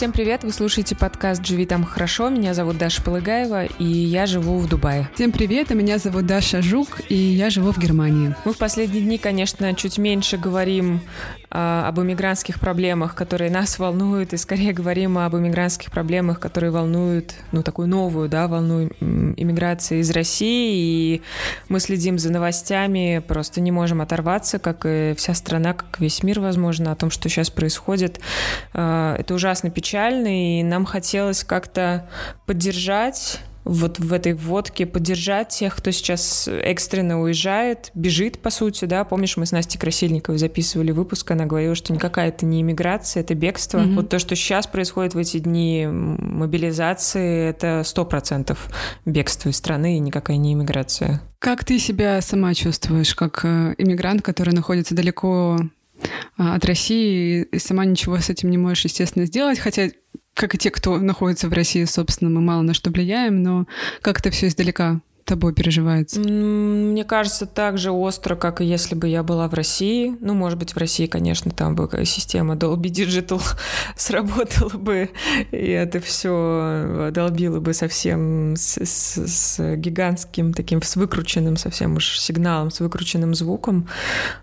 Всем привет, вы слушаете подкаст «Живи там хорошо». Меня зовут Даша Полыгаева, и я живу в Дубае. Всем привет, а меня зовут Даша Жук, и я живу в Германии. Мы в последние дни, конечно, чуть меньше говорим а, об иммигрантских проблемах, которые нас волнуют, и скорее говорим об иммигрантских проблемах, которые волнуют, ну, такую новую, да, волну иммиграции из России, и мы следим за новостями, просто не можем оторваться, как и вся страна, как весь мир, возможно, о том, что сейчас происходит. А, это ужасно печально печальный, и нам хотелось как-то поддержать вот в этой водке поддержать тех, кто сейчас экстренно уезжает, бежит, по сути, да. Помнишь, мы с Настей Красильниковой записывали выпуск, она говорила, что никакая это не иммиграция, это бегство. Mm-hmm. Вот то, что сейчас происходит в эти дни мобилизации, это сто процентов бегство из страны и никакая не иммиграция. Как ты себя сама чувствуешь, как э, иммигрант, который находится далеко от России, и сама ничего с этим не можешь, естественно, сделать, хотя как и те, кто находится в России, собственно, мы мало на что влияем, но как это все издалека тобой переживается? Мне кажется, так же остро, как и если бы я была в России. Ну, может быть, в России, конечно, там бы система Dolby Digital сработала бы, и это все долбило бы совсем с, с, с гигантским таким, с выкрученным совсем уж сигналом, с выкрученным звуком.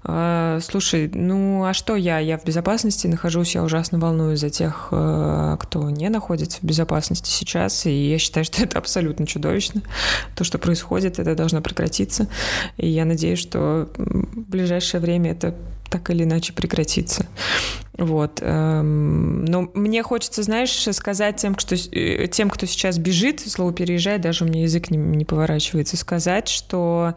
А, слушай, ну, а что я? Я в безопасности нахожусь, я ужасно волнуюсь за тех, э, кто не находится в безопасности сейчас, и я считаю, что это абсолютно чудовищно, то, что происходит происходит, это должно прекратиться. И я надеюсь, что в ближайшее время это так или иначе прекратится. Вот. Эм, но мне хочется, знаешь, сказать тем, кто, э, тем, кто сейчас бежит, слово переезжает, даже у меня язык не, не поворачивается, сказать, что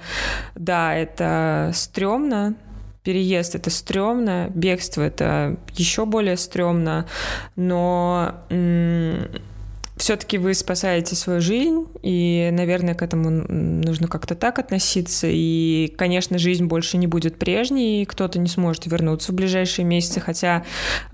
да, это стрёмно, переезд это стрёмно, бегство это еще более стрёмно, но все-таки вы спасаете свою жизнь, и, наверное, к этому нужно как-то так относиться. И, конечно, жизнь больше не будет прежней, и кто-то не сможет вернуться в ближайшие месяцы, хотя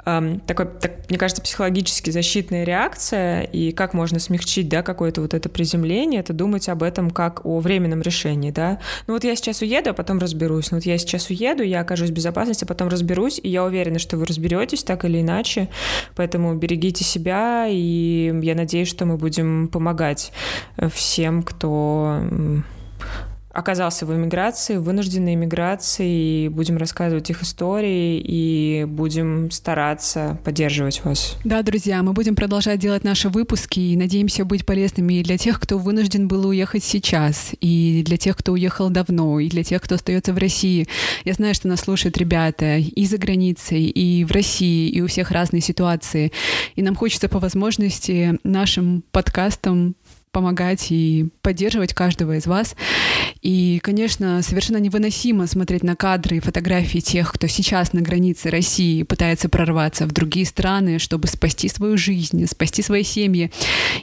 эм, такой, так, мне кажется, психологически защитная реакция, и как можно смягчить, да, какое-то вот это приземление, это думать об этом как о временном решении, да. Ну вот я сейчас уеду, а потом разберусь. Ну вот я сейчас уеду, я окажусь в безопасности, а потом разберусь, и я уверена, что вы разберетесь так или иначе, поэтому берегите себя, и я надеюсь, надеюсь, что мы будем помогать э, всем, кто оказался в эмиграции, вынужденной эмиграции, и будем рассказывать их истории, и будем стараться поддерживать вас. Да, друзья, мы будем продолжать делать наши выпуски, и надеемся быть полезными и для тех, кто вынужден был уехать сейчас, и для тех, кто уехал давно, и для тех, кто остается в России. Я знаю, что нас слушают ребята и за границей, и в России, и у всех разные ситуации. И нам хочется по возможности нашим подкастам помогать и поддерживать каждого из вас. И, конечно, совершенно невыносимо смотреть на кадры и фотографии тех, кто сейчас на границе России пытается прорваться в другие страны, чтобы спасти свою жизнь, спасти свои семьи.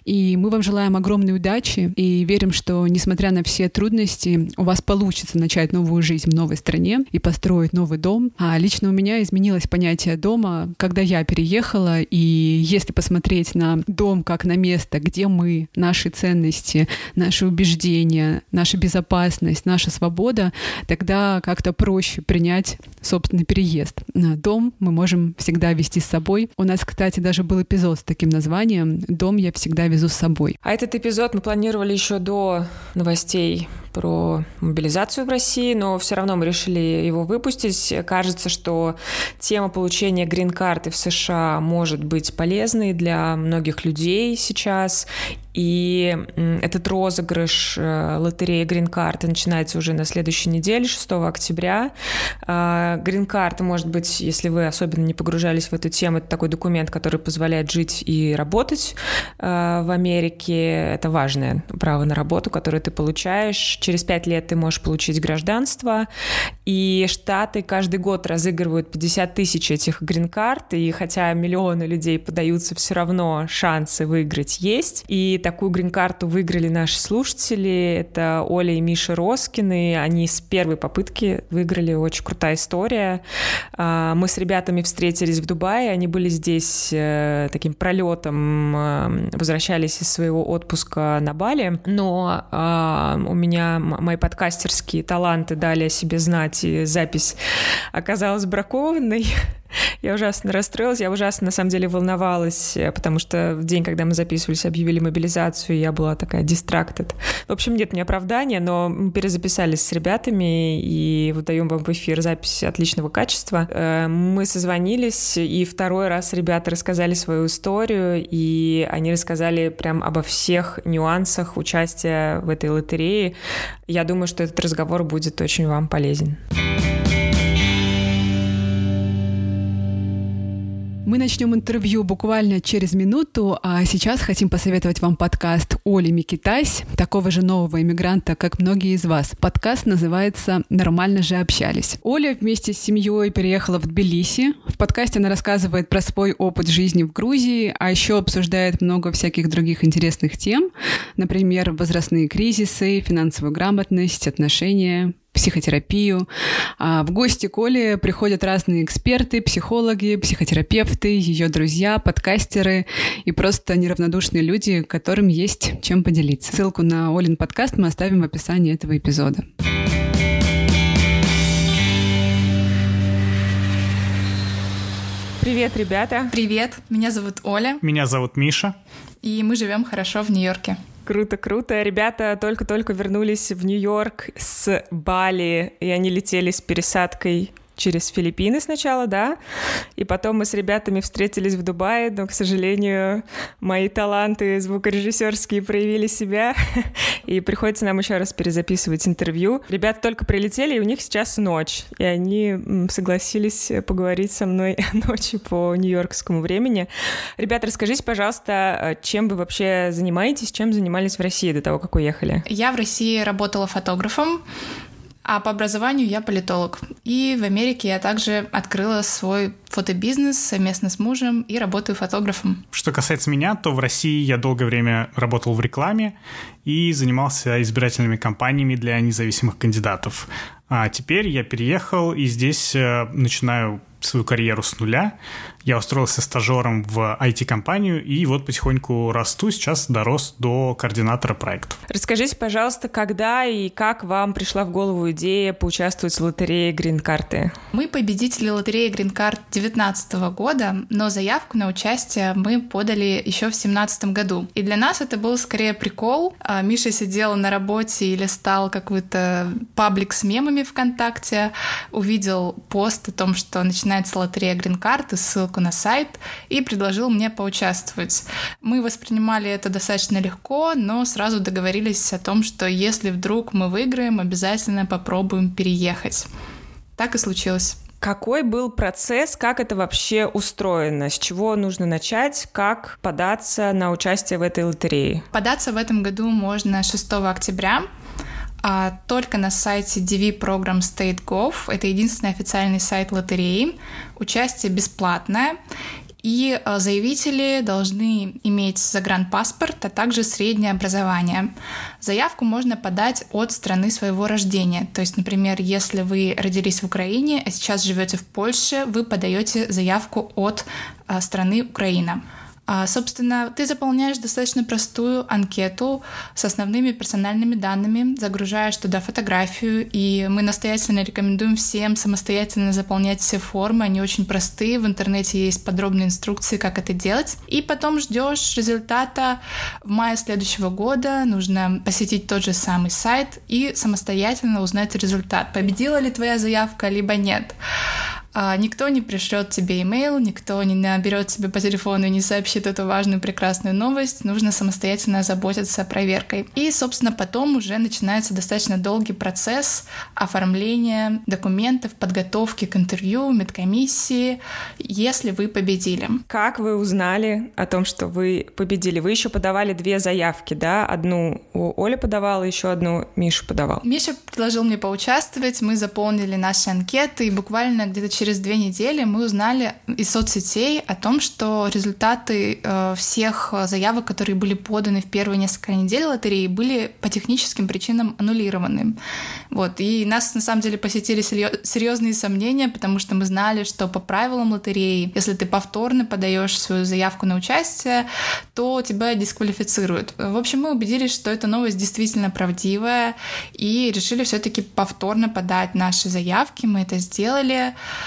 И мы вам желаем огромной удачи и верим, что, несмотря на все трудности, у вас получится начать новую жизнь в новой стране и построить новый дом. А лично у меня изменилось понятие дома, когда я переехала, и если посмотреть на дом как на место, где мы, наши ценности, наши убеждения, наша безопасность, наша свобода, тогда как-то проще принять собственный переезд. Дом мы можем всегда вести с собой. У нас, кстати, даже был эпизод с таким названием «Дом я всегда везу с собой». А этот эпизод мы планировали еще до новостей про мобилизацию в России, но все равно мы решили его выпустить. Кажется, что тема получения грин-карты в США может быть полезной для многих людей сейчас. И этот розыгрыш э, лотереи грин-карты начинается уже на следующей неделе, 6 октября. Грин-карта, может быть, если вы особенно не погружались в эту тему, это такой документ, который позволяет жить и работать э, в Америке. Это важное право на работу, которое ты получаешь через пять лет ты можешь получить гражданство, и Штаты каждый год разыгрывают 50 тысяч этих грин-карт, и хотя миллионы людей подаются, все равно шансы выиграть есть. И такую грин-карту выиграли наши слушатели, это Оля и Миша Роскины, они с первой попытки выиграли, очень крутая история. А, мы с ребятами встретились в Дубае, они были здесь э, таким пролетом, э, возвращались из своего отпуска на Бали, но а, у меня мои подкастерские таланты дали о себе знать, и запись оказалась бракованной. Я ужасно расстроилась, я ужасно, на самом деле, волновалась, э, потому что в день, когда мы записывались, объявили мобилизацию, я была такая distracted. В общем, нет, не оправдания, но мы перезаписались с ребятами и выдаем вам в эфир запись отличного качества. Э, мы созвонились, и второй раз ребята рассказали свою историю, и они рассказали прям обо всех нюансах участия в этой лотерее. Я думаю, что этот разговор будет очень вам полезен. Мы начнем интервью буквально через минуту, а сейчас хотим посоветовать вам подкаст Оли Микитась, такого же нового иммигранта, как многие из вас. Подкаст называется «Нормально же общались». Оля вместе с семьей переехала в Тбилиси. В подкасте она рассказывает про свой опыт жизни в Грузии, а еще обсуждает много всяких других интересных тем, например, возрастные кризисы, финансовую грамотность, отношения, психотерапию. А в гости к Оле приходят разные эксперты, психологи, психотерапевты, ее друзья, подкастеры и просто неравнодушные люди, которым есть чем поделиться. Ссылку на Олин подкаст мы оставим в описании этого эпизода. Привет, ребята. Привет, меня зовут Оля. Меня зовут Миша. И мы живем хорошо в Нью-Йорке. Круто, круто. Ребята только-только вернулись в Нью-Йорк с Бали, и они летели с пересадкой через Филиппины сначала, да, и потом мы с ребятами встретились в Дубае, но, к сожалению, мои таланты звукорежиссерские проявили себя, и приходится нам еще раз перезаписывать интервью. Ребята только прилетели, и у них сейчас ночь, и они согласились поговорить со мной ночью по нью-йоркскому времени. Ребята, расскажите, пожалуйста, чем вы вообще занимаетесь, чем занимались в России до того, как уехали? Я в России работала фотографом, а по образованию я политолог. И в Америке я также открыла свой фотобизнес совместно с мужем и работаю фотографом. Что касается меня, то в России я долгое время работал в рекламе и занимался избирательными кампаниями для независимых кандидатов. А теперь я переехал и здесь э, начинаю свою карьеру с нуля. Я устроился стажером в IT-компанию и вот потихоньку расту, сейчас дорос до координатора проектов. Расскажите, пожалуйста, когда и как вам пришла в голову идея поучаствовать в лотерее Грин-карты? Мы победители лотереи Грин-карт 2019 года, но заявку на участие мы подали еще в 2017 году. И для нас это был скорее прикол. А, Миша сидел на работе или стал какой-то паблик с мемами ВКонтакте, увидел пост о том, что начинается лотерея Грин-карты, ссылка ссылку на сайт и предложил мне поучаствовать. Мы воспринимали это достаточно легко, но сразу договорились о том, что если вдруг мы выиграем, обязательно попробуем переехать. Так и случилось. Какой был процесс, как это вообще устроено, с чего нужно начать, как податься на участие в этой лотерее? Податься в этом году можно 6 октября а только на сайте DV Program State Gov. Это единственный официальный сайт лотереи. Участие бесплатное. И а, заявители должны иметь загранпаспорт, а также среднее образование. Заявку можно подать от страны своего рождения. То есть, например, если вы родились в Украине, а сейчас живете в Польше, вы подаете заявку от а, страны Украина. А, собственно, ты заполняешь достаточно простую анкету с основными персональными данными, загружаешь туда фотографию, и мы настоятельно рекомендуем всем самостоятельно заполнять все формы, они очень простые, в интернете есть подробные инструкции, как это делать, и потом ждешь результата в мае следующего года, нужно посетить тот же самый сайт и самостоятельно узнать результат, победила ли твоя заявка, либо нет. А, никто не пришлет тебе имейл, никто не наберет тебе по телефону и не сообщит эту важную прекрасную новость. Нужно самостоятельно заботиться проверкой. И, собственно, потом уже начинается достаточно долгий процесс оформления документов, подготовки к интервью, медкомиссии, если вы победили. Как вы узнали о том, что вы победили? Вы еще подавали две заявки, да? Одну Оля подавала, еще одну Миша подавал. Миша предложил мне поучаствовать, мы заполнили наши анкеты, и буквально где-то через через две недели мы узнали из соцсетей о том, что результаты э, всех заявок, которые были поданы в первые несколько недель лотереи, были по техническим причинам аннулированы. Вот. И нас на самом деле посетили серьезные сомнения, потому что мы знали, что по правилам лотереи, если ты повторно подаешь свою заявку на участие, то тебя дисквалифицируют. В общем, мы убедились, что эта новость действительно правдивая, и решили все-таки повторно подать наши заявки. Мы это сделали.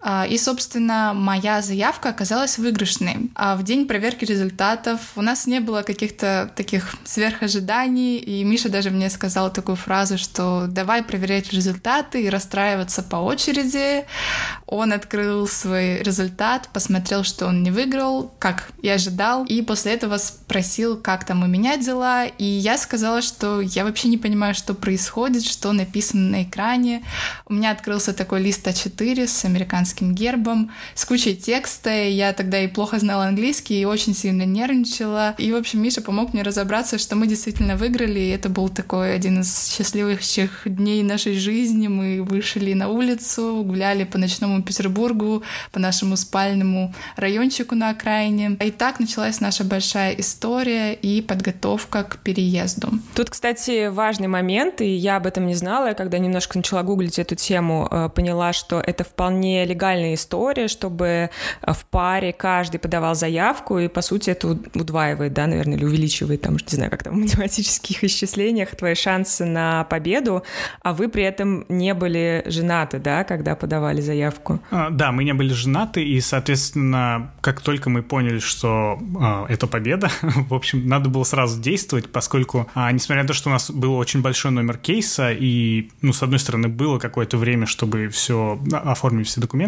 А, и, собственно, моя заявка оказалась выигрышной. А в день проверки результатов у нас не было каких-то таких сверхожиданий, и Миша даже мне сказал такую фразу, что давай проверять результаты и расстраиваться по очереди. Он открыл свой результат, посмотрел, что он не выиграл, как и ожидал, и после этого спросил, как там у меня дела, и я сказала, что я вообще не понимаю, что происходит, что написано на экране. У меня открылся такой лист А4 с американским гербом, с кучей текста. Я тогда и плохо знала английский, и очень сильно нервничала. И, в общем, Миша помог мне разобраться, что мы действительно выиграли, и это был такой один из счастливых дней нашей жизни. Мы вышли на улицу, гуляли по ночному Петербургу, по нашему спальному райончику на окраине. И так началась наша большая история и подготовка к переезду. Тут, кстати, важный момент, и я об этом не знала, я когда немножко начала гуглить эту тему, э, поняла, что это вполне легальная история, чтобы э, в паре каждый подавал заявку, и, по сути, это удваивает, да, наверное, или увеличивает, там, не знаю, как там в математических исчислениях твои шансы на победу, а вы при этом не были женаты, да, когда подавали заявку? А, да, мы не были женаты, и, соответственно, как только мы поняли, что э, это победа, в общем, надо было сразу действовать, поскольку, э, несмотря на то, что у нас был очень большой номер кейса, и, ну, с одной стороны, было какое-то время, чтобы все оформить все документы,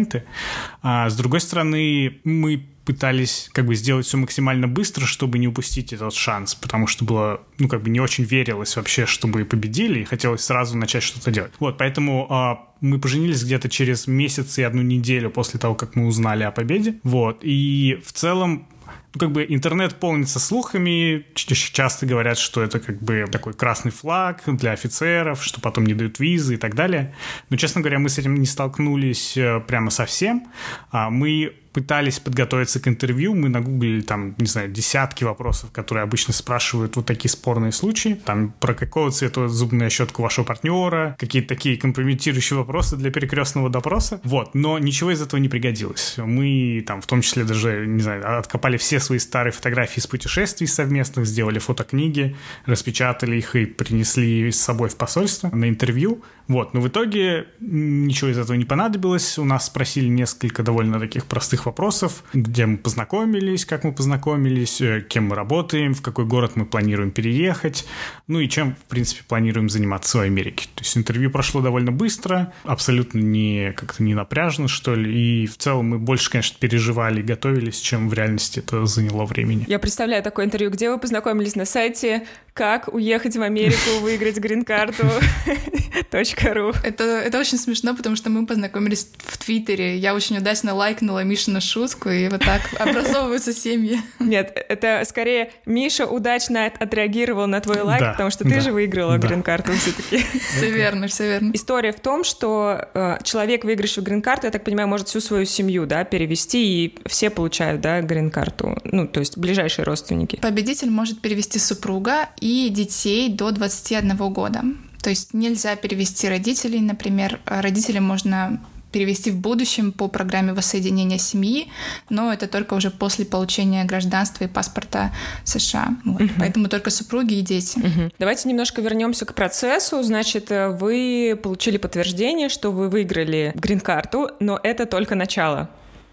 а с другой стороны, мы пытались как бы сделать все максимально быстро, чтобы не упустить этот шанс, потому что было, ну, как бы не очень верилось вообще, чтобы победили, и хотелось сразу начать что-то делать. Вот, поэтому а, мы поженились где-то через месяц и одну неделю после того, как мы узнали о победе. Вот, и в целом ну, как бы интернет полнится слухами, часто говорят, что это как бы такой красный флаг для офицеров, что потом не дают визы и так далее. Но, честно говоря, мы с этим не столкнулись э, прямо совсем. А мы пытались подготовиться к интервью, мы нагуглили там, не знаю, десятки вопросов, которые обычно спрашивают вот такие спорные случаи, там про какого цвета зубная щетка вашего партнера, какие-то такие компрометирующие вопросы для перекрестного допроса, вот, но ничего из этого не пригодилось. Мы там в том числе даже, не знаю, откопали все свои старые фотографии из путешествий совместных, сделали фотокниги, распечатали их и принесли с собой в посольство на интервью, вот, но в итоге ничего из этого не понадобилось, у нас спросили несколько довольно таких простых вопросов, где мы познакомились, как мы познакомились, э, кем мы работаем, в какой город мы планируем переехать, ну и чем, в принципе, планируем заниматься в Америке. То есть интервью прошло довольно быстро, абсолютно не как-то не напряжно, что ли, и в целом мы больше, конечно, переживали и готовились, чем в реальности это заняло времени. Я представляю такое интервью, где вы познакомились на сайте «Как уехать в Америку, выиграть грин-карту». .ру. Это, это очень смешно, потому что мы познакомились в Твиттере. Я очень удачно лайкнула Мишину шутку, и вот так образовываются семьи. Нет, это скорее Миша удачно отреагировал на твой лайк, да, потому что ты да, же выиграла да. грин-карту все-таки. Все верно, все верно. История в том, что э, человек, выигравший грин-карту, я так понимаю, может всю свою семью, да, перевести, и все получают, да, грин-карту. Ну, то есть ближайшие родственники. Победитель может перевести супруга и детей до 21 года. То есть нельзя перевести родителей, например, родителей можно перевести в будущем по программе воссоединения семьи, но это только уже после получения гражданства и паспорта США. Вот. Угу. Поэтому только супруги и дети. Угу. Давайте немножко вернемся к процессу. Значит, э, вы получили подтверждение, что вы выиграли грин-карту, но это только начало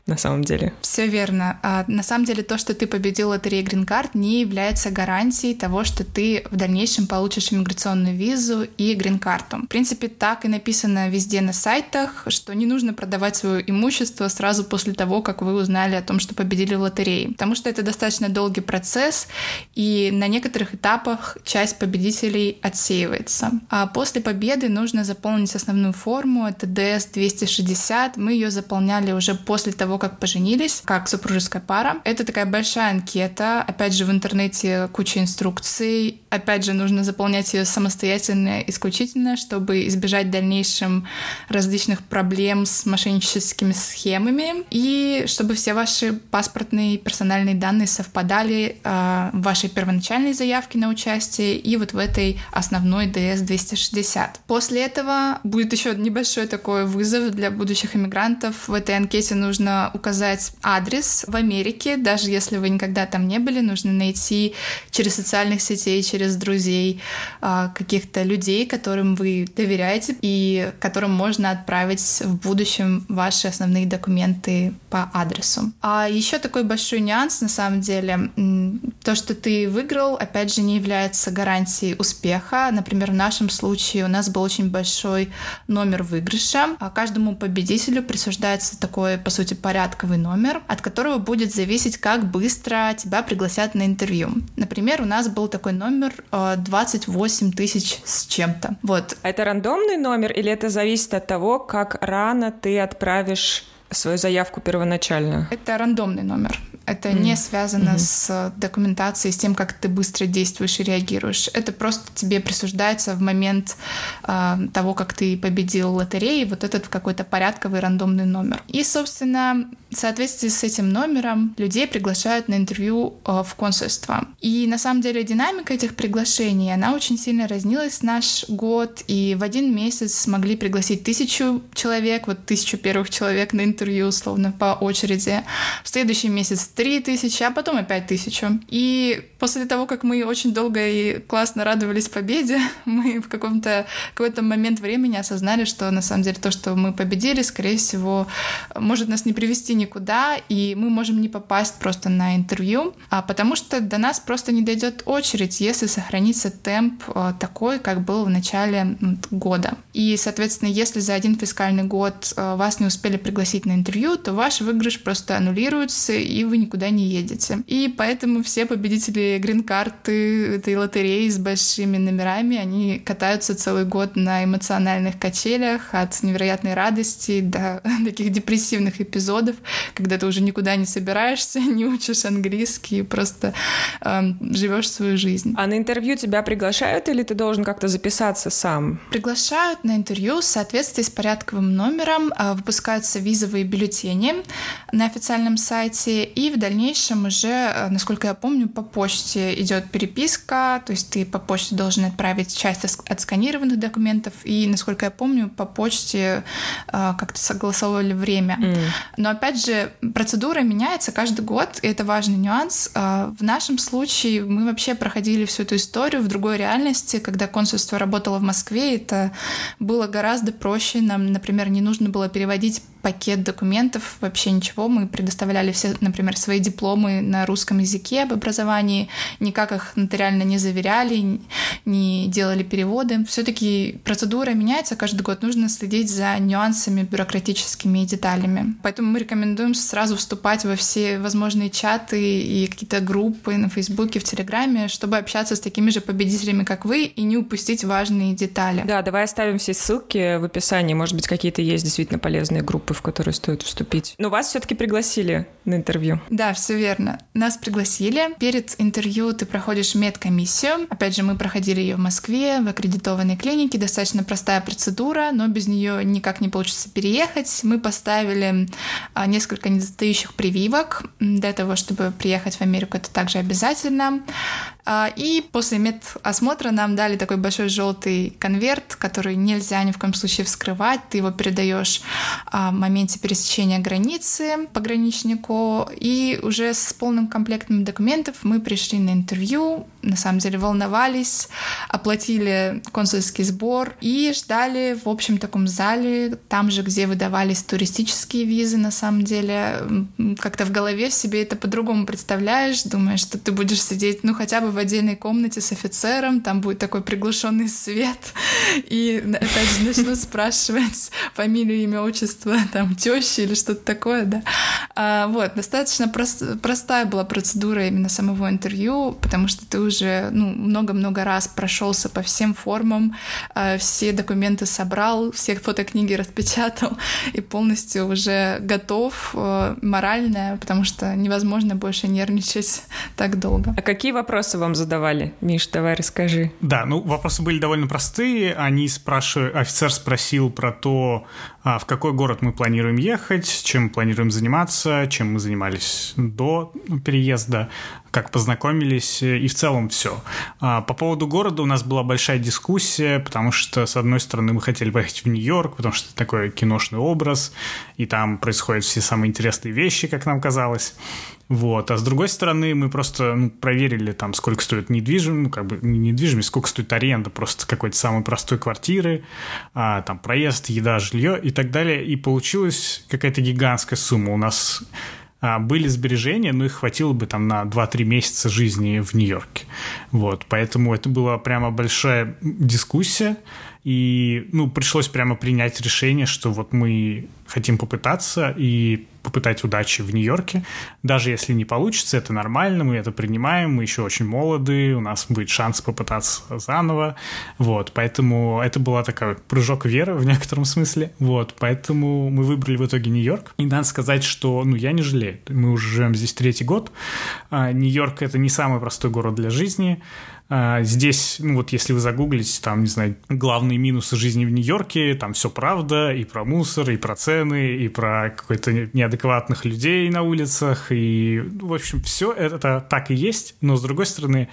на самом деле. Все верно. А, на самом деле то, что ты победил лотерею Card, не является гарантией того, что ты в дальнейшем получишь иммиграционную визу и грин-карту. В принципе, так и написано везде на сайтах, что не нужно продавать свое имущество сразу после того, как вы узнали о том, что победили в лотерее. Потому что это достаточно долгий процесс, и на некоторых этапах часть победителей отсеивается. А после победы нужно заполнить основную форму, это DS-260. Мы ее заполняли уже после того, как поженились, как супружеская пара. Это такая большая анкета. Опять же, в интернете куча инструкций. Опять же, нужно заполнять ее самостоятельно, исключительно, чтобы избежать в дальнейшем различных проблем с мошенническими схемами и чтобы все ваши паспортные и персональные данные совпадали э, в вашей первоначальной заявке на участие и вот в этой основной DS-260. После этого будет еще небольшой такой вызов для будущих иммигрантов. В этой анкете нужно указать адрес в Америке, даже если вы никогда там не были, нужно найти через социальных сетей, через через друзей, а, каких-то людей, которым вы доверяете и которым можно отправить в будущем ваши основные документы по адресу. А еще такой большой нюанс, на самом деле, то, что ты выиграл, опять же, не является гарантией успеха. Например, в нашем случае у нас был очень большой номер выигрыша. А каждому победителю присуждается такой, по сути, порядковый номер, от которого будет зависеть, как быстро тебя пригласят на интервью. Например, у нас был такой номер 28 э, тысяч с чем-то. Вот. А это рандомный номер или это зависит от того, как рано ты отправишь свою заявку первоначально? Это рандомный номер. Это mm. не связано mm-hmm. с документацией, с тем, как ты быстро действуешь и реагируешь. Это просто тебе присуждается в момент э, того, как ты победил лотереи, вот этот какой-то порядковый рандомный номер. И, собственно, в соответствии с этим номером людей приглашают на интервью э, в консульство. И на самом деле динамика этих приглашений, она очень сильно разнилась наш год, и в один месяц смогли пригласить тысячу человек, вот тысячу первых человек на интервью, условно, по очереди. В следующий месяц три тысячи, а потом опять тысячу. И после того, как мы очень долго и классно радовались победе, мы в каком-то какой-то момент времени осознали, что на самом деле то, что мы победили, скорее всего, может нас не привести никуда, и мы можем не попасть просто на интервью, а потому что до нас просто не дойдет очередь, если сохранится темп э, такой, как был в начале года. И, соответственно, если за один фискальный год э, вас не успели пригласить на интервью, то ваш выигрыш просто аннулируется, и вы никуда не едете. И поэтому все победители грин-карты этой лотереи с большими номерами, они катаются целый год на эмоциональных качелях от невероятной радости до таких депрессивных эпизодов, когда ты уже никуда не собираешься, не учишь английский, просто э, живешь свою жизнь. А на интервью тебя приглашают или ты должен как-то записаться сам? Приглашают на интервью в соответствии с порядковым номером, э, выпускаются визовые бюллетени на официальном сайте, и в дальнейшем уже, э, насколько я помню, по почте идет переписка, то есть ты по почте должен отправить часть отсканированных документов, и, насколько я помню, по почте э, как-то согласовывали время. Mm. Но опять же, процедура меняется каждый год, и это важный нюанс. Э, в нашем случае мы вообще проходили всю эту историю в другой реальности, когда консульство работало в Москве, это было гораздо проще. Нам, например, не нужно было переводить пакет документов, вообще ничего. Мы предоставляли все, например, свои дипломы на русском языке об образовании, никак их нотариально не заверяли, не делали переводы. Все-таки процедура меняется каждый год, нужно следить за нюансами бюрократическими деталями. Поэтому мы рекомендуем сразу вступать во все возможные чаты и какие-то группы на Фейсбуке, в Телеграме, чтобы общаться с такими же победителями, как вы, и не упустить важные детали. Да, давай оставим все ссылки в описании. Может быть, какие-то есть действительно полезные группы, в которые стоит вступить. Но вас все-таки пригласили на интервью. Да, все верно. Нас пригласили. Перед интервью ты проходишь медкомиссию. Опять же, мы проходили ее в Москве, в аккредитованной клинике. Достаточно простая процедура, но без нее никак не получится переехать. Мы поставили а, несколько недостающих прививок. Для того, чтобы приехать в Америку, это также обязательно. А, и после медосмотра нам дали такой большой желтый конверт, который нельзя ни в коем случае вскрывать. Ты его передаешь а, моменте пересечения границы пограничнику, и уже с полным комплектом документов мы пришли на интервью, на самом деле волновались, оплатили консульский сбор и ждали в общем таком зале, там же, где выдавались туристические визы, на самом деле, как-то в голове себе это по-другому представляешь, думаешь, что ты будешь сидеть, ну, хотя бы в отдельной комнате с офицером, там будет такой приглушенный свет, и опять же начнут спрашивать фамилию, имя, отчество, там, тещи или что-то такое, да. А, вот, достаточно прост, простая была процедура именно самого интервью, потому что ты уже, ну, много-много раз прошелся по всем формам, а, все документы собрал, все фотокниги распечатал и полностью уже готов а, морально, потому что невозможно больше нервничать так долго. А какие вопросы вам задавали? Миш, давай расскажи. Да, ну, вопросы были довольно простые. Они спрашивают, офицер спросил про то, в какой город мы планируем ехать, чем планируем заниматься, чем мы занимались до переезда, как познакомились и в целом все. А, по поводу города у нас была большая дискуссия, потому что, с одной стороны, мы хотели поехать в Нью-Йорк, потому что это такой киношный образ, и там происходят все самые интересные вещи, как нам казалось. Вот. А с другой стороны, мы просто ну, проверили, там, сколько стоит недвижимость, ну, как бы не недвижимость, сколько стоит аренда просто какой-то самой простой квартиры, а, там, проезд, еда, жилье и так далее. И получилась какая-то гигантская сумма. У нас были сбережения, но их хватило бы там на 2-3 месяца жизни в Нью-Йорке. Вот. Поэтому это была прямо большая дискуссия. И, ну, пришлось прямо принять решение, что вот мы хотим попытаться и попытать удачи в Нью-Йорке. Даже если не получится, это нормально, мы это принимаем, мы еще очень молоды, у нас будет шанс попытаться заново. Вот, поэтому это была такой прыжок веры в некотором смысле. Вот, поэтому мы выбрали в итоге Нью-Йорк. И надо сказать, что, ну, я не жалею. Мы уже живем здесь третий год. А, Нью-Йорк — это не самый простой город для жизни. А, здесь, ну вот если вы загуглите, там, не знаю, главные минусы жизни в Нью-Йорке, там все правда, и про мусор, и про цены, и про какой-то неадекватных людей на улицах, и, в общем, все это так и есть, но, с другой стороны,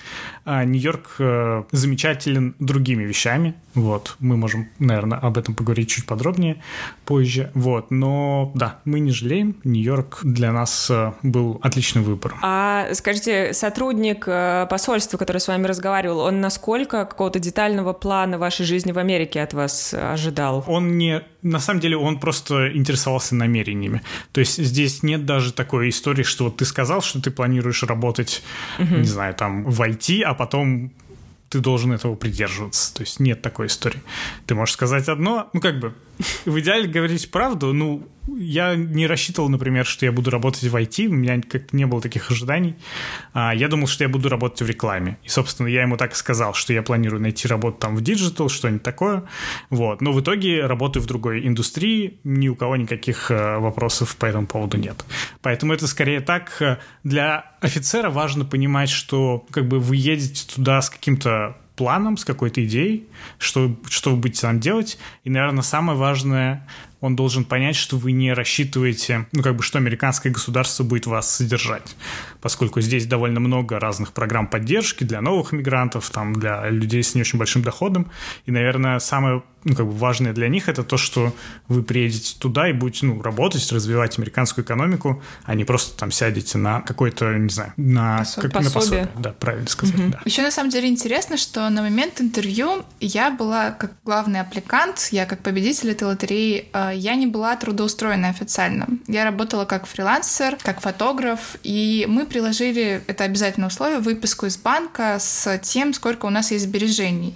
а, Нью-Йорк э, замечателен другими вещами, вот, мы можем, наверное, об этом поговорить чуть подробнее позже, вот, но, да, мы не жалеем, Нью-Йорк для нас э, был отличным выбором. А скажите, сотрудник э, посольства, который с вами разговаривал, разговаривал, он насколько какого-то детального плана вашей жизни в Америке от вас ожидал? Он не... На самом деле он просто интересовался намерениями. То есть здесь нет даже такой истории, что вот ты сказал, что ты планируешь работать, угу. не знаю, там в IT, а потом ты должен этого придерживаться. То есть нет такой истории. Ты можешь сказать одно, ну как бы в идеале говорить правду, ну, я не рассчитывал, например, что я буду работать в IT, у меня как-то не было таких ожиданий. А, я думал, что я буду работать в рекламе. И, собственно, я ему так и сказал, что я планирую найти работу там в digital, что-нибудь такое. Вот. Но в итоге работаю в другой индустрии, ни у кого никаких э, вопросов по этому поводу нет. Поэтому это скорее так. Э, для офицера важно понимать, что как бы вы едете туда с каким-то планом, с какой-то идеей, что, что вы будете там делать. И, наверное, самое важное, он должен понять, что вы не рассчитываете, ну, как бы, что американское государство будет вас содержать, поскольку здесь довольно много разных программ поддержки для новых мигрантов, там, для людей с не очень большим доходом. И, наверное, самое ну, как бы важное для них это то, что вы приедете туда и будете ну, работать, развивать американскую экономику, а не просто там сядете на какой-то, не знаю, на, пособие. Как, на пособие. Да, правильно сказать. Угу. Да. Еще на самом деле интересно, что на момент интервью я была как главный аппликант, я как победитель этой лотереи, а, я не была трудоустроена официально. Я работала как фрилансер, как фотограф, и мы приложили, это обязательное условие, выписку из банка с тем, сколько у нас есть сбережений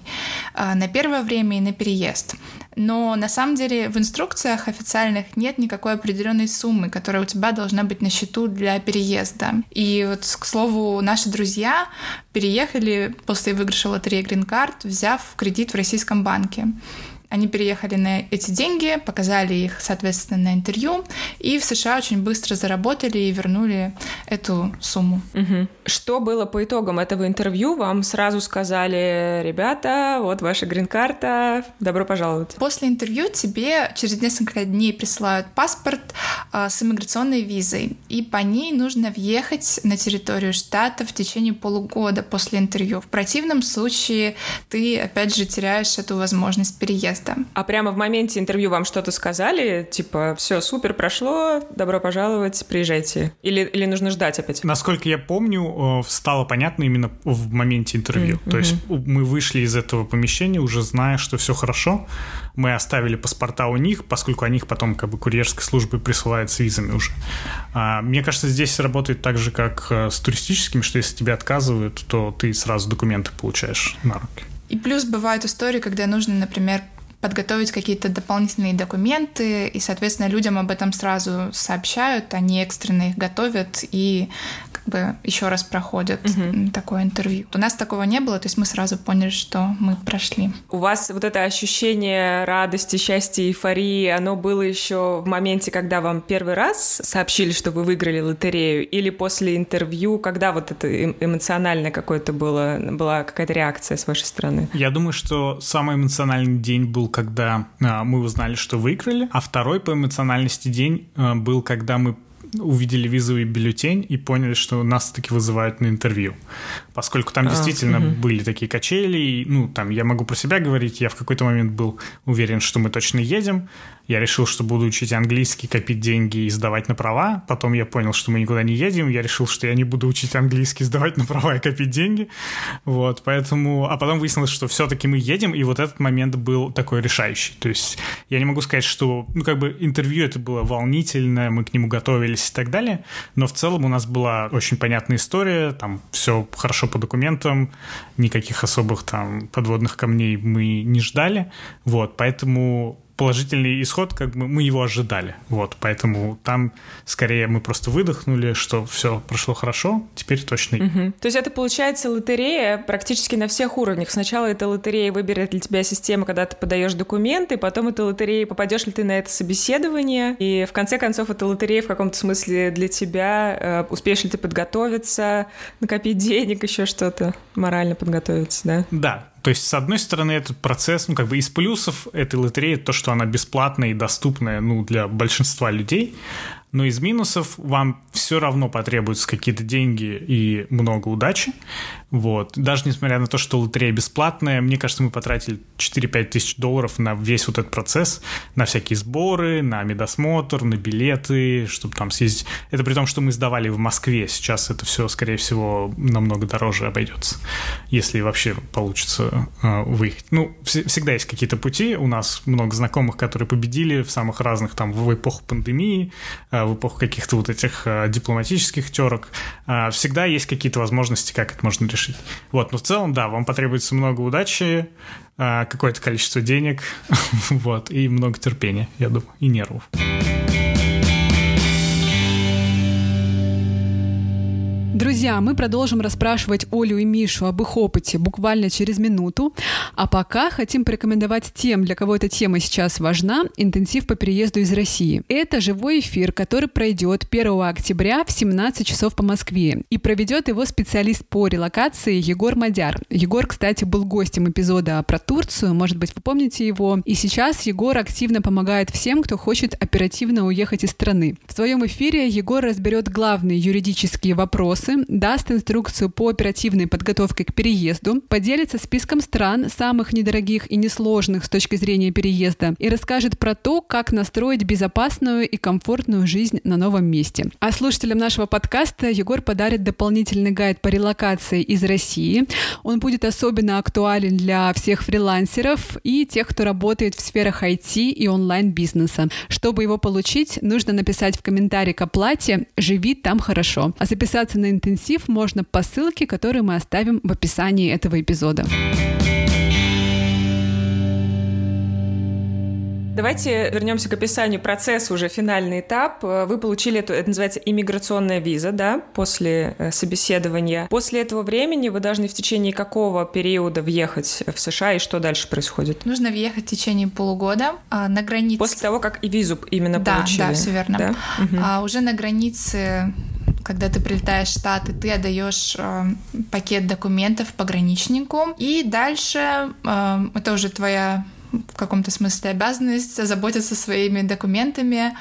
а, на первое время и на переезд. Но на самом деле в инструкциях официальных нет никакой определенной суммы, которая у тебя должна быть на счету для переезда. И вот, к слову, наши друзья переехали после выигрыша лотереи Green Card, взяв кредит в российском банке. Они переехали на эти деньги, показали их, соответственно, на интервью, и в США очень быстро заработали и вернули эту сумму. Угу. Что было по итогам этого интервью? Вам сразу сказали, ребята, вот ваша грин-карта, добро пожаловать. После интервью тебе через несколько дней присылают паспорт э, с иммиграционной визой, и по ней нужно въехать на территорию штата в течение полугода после интервью. В противном случае ты, опять же, теряешь эту возможность переезда место. А прямо в моменте интервью вам что-то сказали? Типа, все, супер, прошло, добро пожаловать, приезжайте. Или, или нужно ждать опять? Насколько я помню, э, стало понятно именно в моменте интервью. Mm-hmm. То есть мы вышли из этого помещения, уже зная, что все хорошо. Мы оставили паспорта у них, поскольку они их потом как бы курьерской службой присылают с визами уже. А, мне кажется, здесь работает так же, как э, с туристическими, что если тебе отказывают, то ты сразу документы получаешь на руки. И плюс бывают истории, когда нужно, например, подготовить какие-то дополнительные документы, и, соответственно, людям об этом сразу сообщают, они экстренно их готовят и как бы еще раз проходят угу. такое интервью. У нас такого не было, то есть мы сразу поняли, что мы прошли. У вас вот это ощущение радости, счастья, эйфории, оно было еще в моменте, когда вам первый раз сообщили, что вы выиграли лотерею, или после интервью, когда вот это эм, эмоциональное какое-то было, была какая-то реакция с вашей стороны? Я думаю, что самый эмоциональный день был был, когда а, мы узнали, что выиграли, а второй по эмоциональности день а, был, когда мы увидели визовый бюллетень и поняли, что нас таки вызывают на интервью. Поскольку там а, действительно угу. были такие качели, и, ну, там, я могу про себя говорить, я в какой-то момент был уверен, что мы точно едем, я решил, что буду учить английский, копить деньги и сдавать на права. Потом я понял, что мы никуда не едем. Я решил, что я не буду учить английский, сдавать на права и копить деньги. Вот, поэтому... А потом выяснилось, что все-таки мы едем, и вот этот момент был такой решающий. То есть я не могу сказать, что... Ну, как бы интервью это было волнительно, мы к нему готовились и так далее, но в целом у нас была очень понятная история, там все хорошо по документам, никаких особых там подводных камней мы не ждали. Вот, поэтому положительный исход, как бы мы его ожидали. Вот, поэтому там скорее мы просто выдохнули, что все прошло хорошо, теперь точно. Угу. То есть это получается лотерея практически на всех уровнях. Сначала это лотерея выберет для тебя система, когда ты подаешь документы, потом это лотерея, попадешь ли ты на это собеседование, и в конце концов это лотерея в каком-то смысле для тебя, э, успеешь ли ты подготовиться, накопить денег, еще что-то, морально подготовиться, да? Да, то есть, с одной стороны, этот процесс, ну, как бы из плюсов этой лотереи то, что она бесплатная и доступная, ну, для большинства людей, но из минусов вам все равно потребуются какие-то деньги и много удачи. Вот. Даже несмотря на то, что лотерея бесплатная, мне кажется, мы потратили 4-5 тысяч долларов на весь вот этот процесс, на всякие сборы, на медосмотр, на билеты, чтобы там съездить. Это при том, что мы сдавали в Москве. Сейчас это все, скорее всего, намного дороже обойдется, если вообще получится э, выехать. Ну, вс- всегда есть какие-то пути. У нас много знакомых, которые победили в самых разных, там, в эпоху пандемии, э, в эпоху каких-то вот этих э, дипломатических терок. Э, всегда есть какие-то возможности, как это можно решить. Вот, но в целом, да, вам потребуется много удачи, э, какое-то количество денег, вот, и много терпения, я думаю, и нервов. Друзья, мы продолжим расспрашивать Олю и Мишу об их опыте буквально через минуту. А пока хотим порекомендовать тем, для кого эта тема сейчас важна, интенсив по переезду из России. Это живой эфир, который пройдет 1 октября в 17 часов по Москве. И проведет его специалист по релокации Егор Мадяр. Егор, кстати, был гостем эпизода про Турцию, может быть, вы помните его. И сейчас Егор активно помогает всем, кто хочет оперативно уехать из страны. В своем эфире Егор разберет главные юридические вопросы, вопросы, даст инструкцию по оперативной подготовке к переезду, поделится списком стран, самых недорогих и несложных с точки зрения переезда, и расскажет про то, как настроить безопасную и комфортную жизнь на новом месте. А слушателям нашего подкаста Егор подарит дополнительный гайд по релокации из России. Он будет особенно актуален для всех фрилансеров и тех, кто работает в сферах IT и онлайн-бизнеса. Чтобы его получить, нужно написать в комментарии к оплате «Живи там хорошо». А записаться на интенсив можно по ссылке, которую мы оставим в описании этого эпизода. Давайте вернемся к описанию процесса, уже финальный этап. Вы получили эту, это называется иммиграционная виза, да, после э, собеседования. После этого времени вы должны в течение какого периода въехать в США и что дальше происходит? Нужно въехать в течение полугода а, на границе. После того, как и визу именно да, получили. Да, все верно. Да? А, уже на границе когда ты прилетаешь в Штаты, ты отдаешь э, пакет документов пограничнику, и дальше э, это уже твоя в каком-то смысле обязанность заботиться своими документами.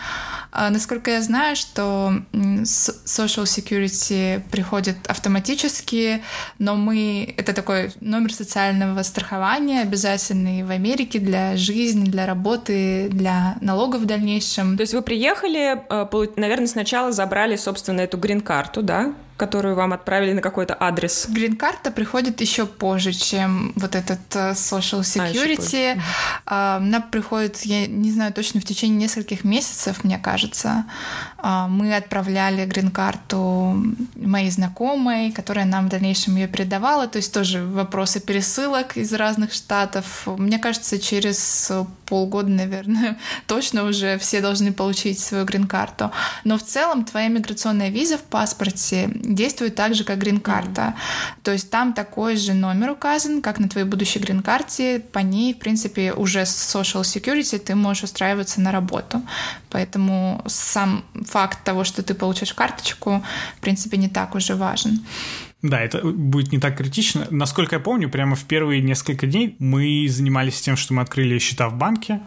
А, насколько я знаю, что Social Security приходит автоматически, но мы... Это такой номер социального страхования, обязательный в Америке для жизни, для работы, для налогов в дальнейшем. То есть вы приехали, э, наверное, сначала забрали, собственно, эту грин-карту, да? Которую вам отправили на какой-то адрес? Грин-карта приходит еще позже, чем вот этот uh, Social а, Security. А, она приходит, я не знаю точно, в течение нескольких месяцев, мне кажется. А, мы отправляли грин-карту моей знакомой, которая нам в дальнейшем ее передавала. То есть тоже вопросы пересылок из разных штатов. Мне кажется, через полгода, наверное, точно уже все должны получить свою грин-карту. Но в целом твоя миграционная виза в паспорте действует так же, как грин-карта. Mm-hmm. То есть там такой же номер указан, как на твоей будущей грин-карте. По ней, в принципе, уже с Social Security ты можешь устраиваться на работу. Поэтому сам факт того, что ты получишь карточку, в принципе, не так уже важен. Да, это будет не так критично. Насколько я помню, прямо в первые несколько дней мы занимались тем, что мы открыли счета в банке,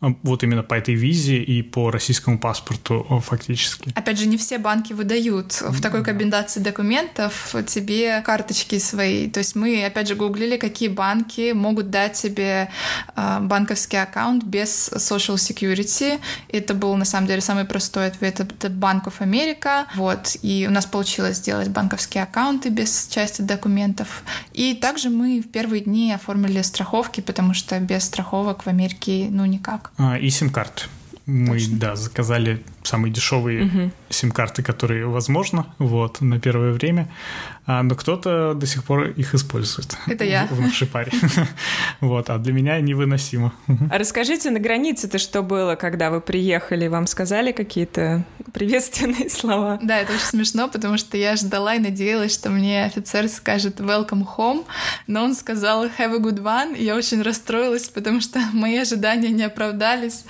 вот именно по этой визе и по российскому паспорту фактически. Опять же, не все банки выдают в такой комбинации документов тебе карточки свои. То есть мы, опять же, гуглили, какие банки могут дать тебе э, банковский аккаунт без social security. Это был, на самом деле, самый простой ответ. Это Bank of America. Вот. И у нас получилось сделать банковские аккаунты без части документов. И также мы в первые дни оформили страховки, потому что без страховок в Америке, ну, никак. А, и сим-карты. Мы, Точно. да, заказали самые дешевые угу. сим-карты, которые возможно, вот, на первое время. А, но кто-то до сих пор их использует. Это я. В, в нашей паре. вот, а для меня невыносимо. А расскажите, на границе-то что было, когда вы приехали? Вам сказали какие-то приветственные слова? Да, это очень смешно, потому что я ждала и надеялась, что мне офицер скажет «welcome home», но он сказал «have a good one», и я очень расстроилась, потому что мои ожидания не оправдались.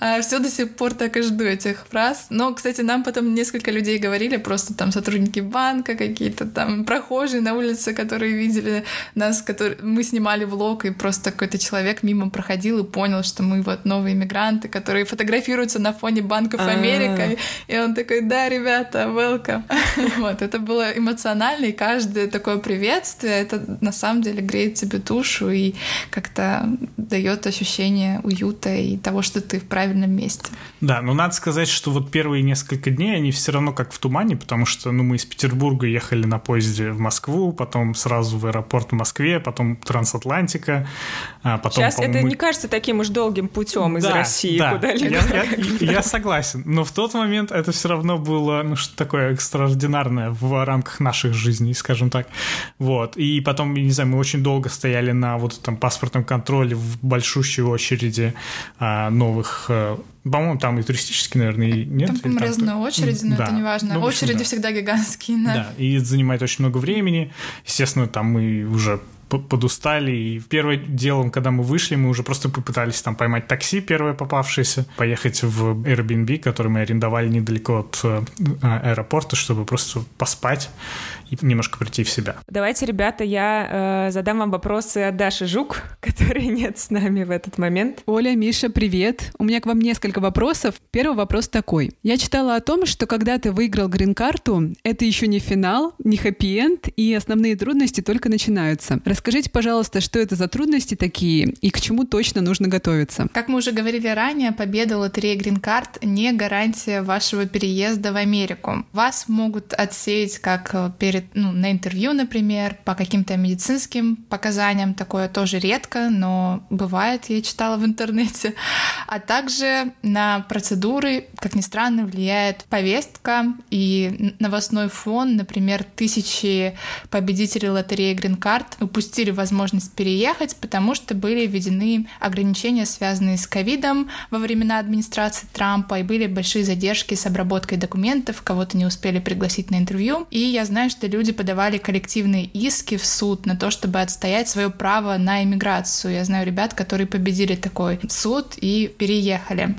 А все до сих пор так и жду этих фраз. Но, кстати, нам потом несколько людей говорили, просто там сотрудники банка какие-то там прохожие на улице, которые видели нас, которые мы снимали влог, и просто какой-то человек мимо проходил и понял, что мы вот новые иммигранты, которые фотографируются на фоне Банков а. Америка. И он такой, да, ребята, welcome. Вот, это было эмоционально, и каждое такое приветствие, это на самом деле греет тебе душу и как-то дает ощущение уюта и того, что ты в правильном месте. Да, но надо сказать, что вот первые несколько дней они все равно как в тумане, потому что ну, мы из Петербурга ехали на поезде в Москву, потом сразу в аэропорт в Москве, потом трансатлантика, а потом... Сейчас это не кажется таким уж долгим путем из да, России да, куда-либо. Я, я, я согласен, но в тот момент это все равно было ну, что такое экстраординарное в рамках наших жизней, скажем так. Вот. И потом, не знаю, мы очень долго стояли на вот этом паспортном контроле в большущей очереди а, новых а, по-моему, там и туристические, наверное, и нет. Там, по-моему, разные очереди, но да. это не важно. Ну, очереди да. всегда гигантские, да. Да, и занимает очень много времени. Естественно, там мы уже подустали. И первым делом, когда мы вышли, мы уже просто попытались там поймать такси, первое попавшееся, поехать в Airbnb, который мы арендовали недалеко от э, аэропорта, чтобы просто поспать и немножко прийти в себя. Давайте, ребята, я э, задам вам вопросы от Даши Жук, которой нет с нами в этот момент. Оля, Миша, привет. У меня к вам несколько вопросов. Первый вопрос такой. Я читала о том, что когда ты выиграл грин-карту, это еще не финал, не хэппи-энд, и основные трудности только начинаются. Расскажите, пожалуйста, что это за трудности такие и к чему точно нужно готовиться? Как мы уже говорили ранее, победа лотереи грин-карт не гарантия вашего переезда в Америку. Вас могут отсеять как перед ну, на интервью, например, по каким-то медицинским показаниям. Такое тоже редко, но бывает, я читала в интернете. А также на процедуры, как ни странно, влияет повестка и новостной фон. Например, тысячи победителей лотереи Green Card упустили возможность переехать, потому что были введены ограничения, связанные с ковидом во времена администрации Трампа, и были большие задержки с обработкой документов, кого-то не успели пригласить на интервью. И я знаю, что люди подавали коллективные иски в суд на то, чтобы отстоять свое право на иммиграцию. Я знаю ребят, которые победили такой суд и переехали.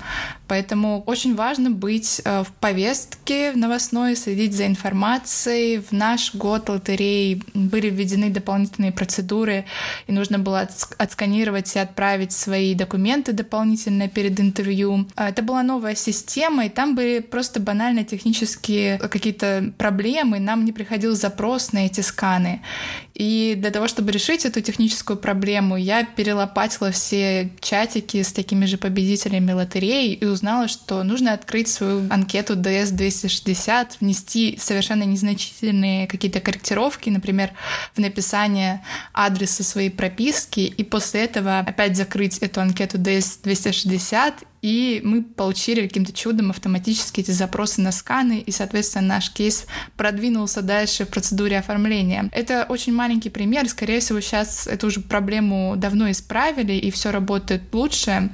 Поэтому очень важно быть э, в повестке новостной, следить за информацией. В наш год лотереи были введены дополнительные процедуры, и нужно было отсканировать и отправить свои документы дополнительно перед интервью. А, это была новая система, и там были просто банально технические какие-то проблемы, нам не запрос на эти сканы. И для того, чтобы решить эту техническую проблему, я перелопатила все чатики с такими же победителями лотереи и узнала, что нужно открыть свою анкету DS-260, внести совершенно незначительные какие-то корректировки, например, в написание адреса своей прописки, и после этого опять закрыть эту анкету DS-260 и мы получили каким-то чудом автоматически эти запросы на сканы, и, соответственно, наш кейс продвинулся дальше в процедуре оформления. Это очень маленький пример, скорее всего, сейчас эту уже проблему давно исправили, и все работает лучше,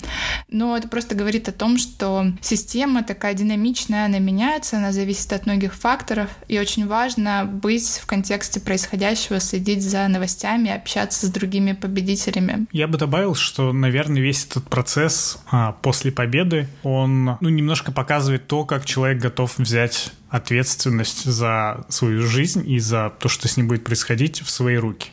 но это просто говорит о том, что система такая динамичная, она меняется, она зависит от многих факторов, и очень важно быть в контексте происходящего, следить за новостями, общаться с другими победителями. Я бы добавил, что, наверное, весь этот процесс а, после победы, он ну, немножко показывает то, как человек готов взять ответственность за свою жизнь и за то, что с ним будет происходить, в свои руки.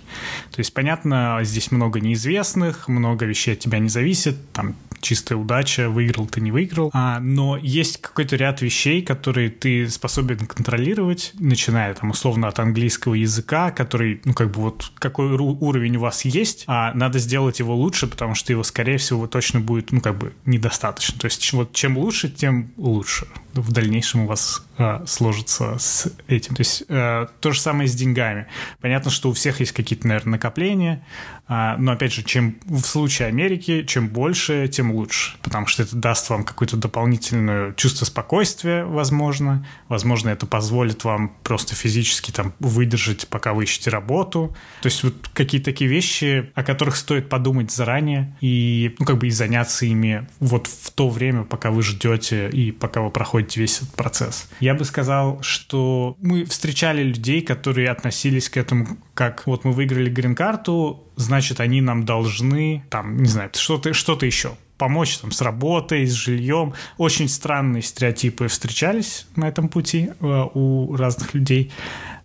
То есть, понятно, здесь много неизвестных, много вещей от тебя не зависит, там чистая удача, выиграл ты, не выиграл. А, но есть какой-то ряд вещей, которые ты способен контролировать, начиная там условно от английского языка, который, ну как бы вот какой уровень у вас есть, а надо сделать его лучше, потому что его, скорее всего, точно будет, ну как бы недостаточно. То есть вот чем лучше, тем лучше в дальнейшем у вас а, сложится с этим. То есть а, то же самое с деньгами. Понятно, что у всех есть какие-то, наверное, накопления, но опять же, чем в случае Америки, чем больше, тем лучше, потому что это даст вам какое-то дополнительное чувство спокойствия, возможно. Возможно, это позволит вам просто физически там выдержать, пока вы ищете работу. То есть вот какие-то такие вещи, о которых стоит подумать заранее и, ну, как бы и заняться ими вот в то время, пока вы ждете и пока вы проходите весь этот процесс. Я бы сказал, что мы встречали людей, которые относились к этому как вот мы выиграли грин-карту, значит, они нам должны, там, не знаю, что-то что еще помочь там с работой, с жильем. Очень странные стереотипы встречались на этом пути э, у разных людей.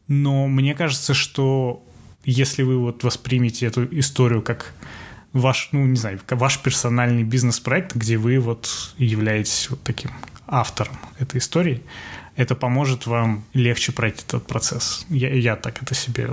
Но мне кажется, что если вы вот воспримете эту историю как ваш, ну, не знаю, ваш персональный бизнес-проект, где вы вот являетесь вот таким автором этой истории, это поможет вам легче пройти этот процесс. Я, я так это себе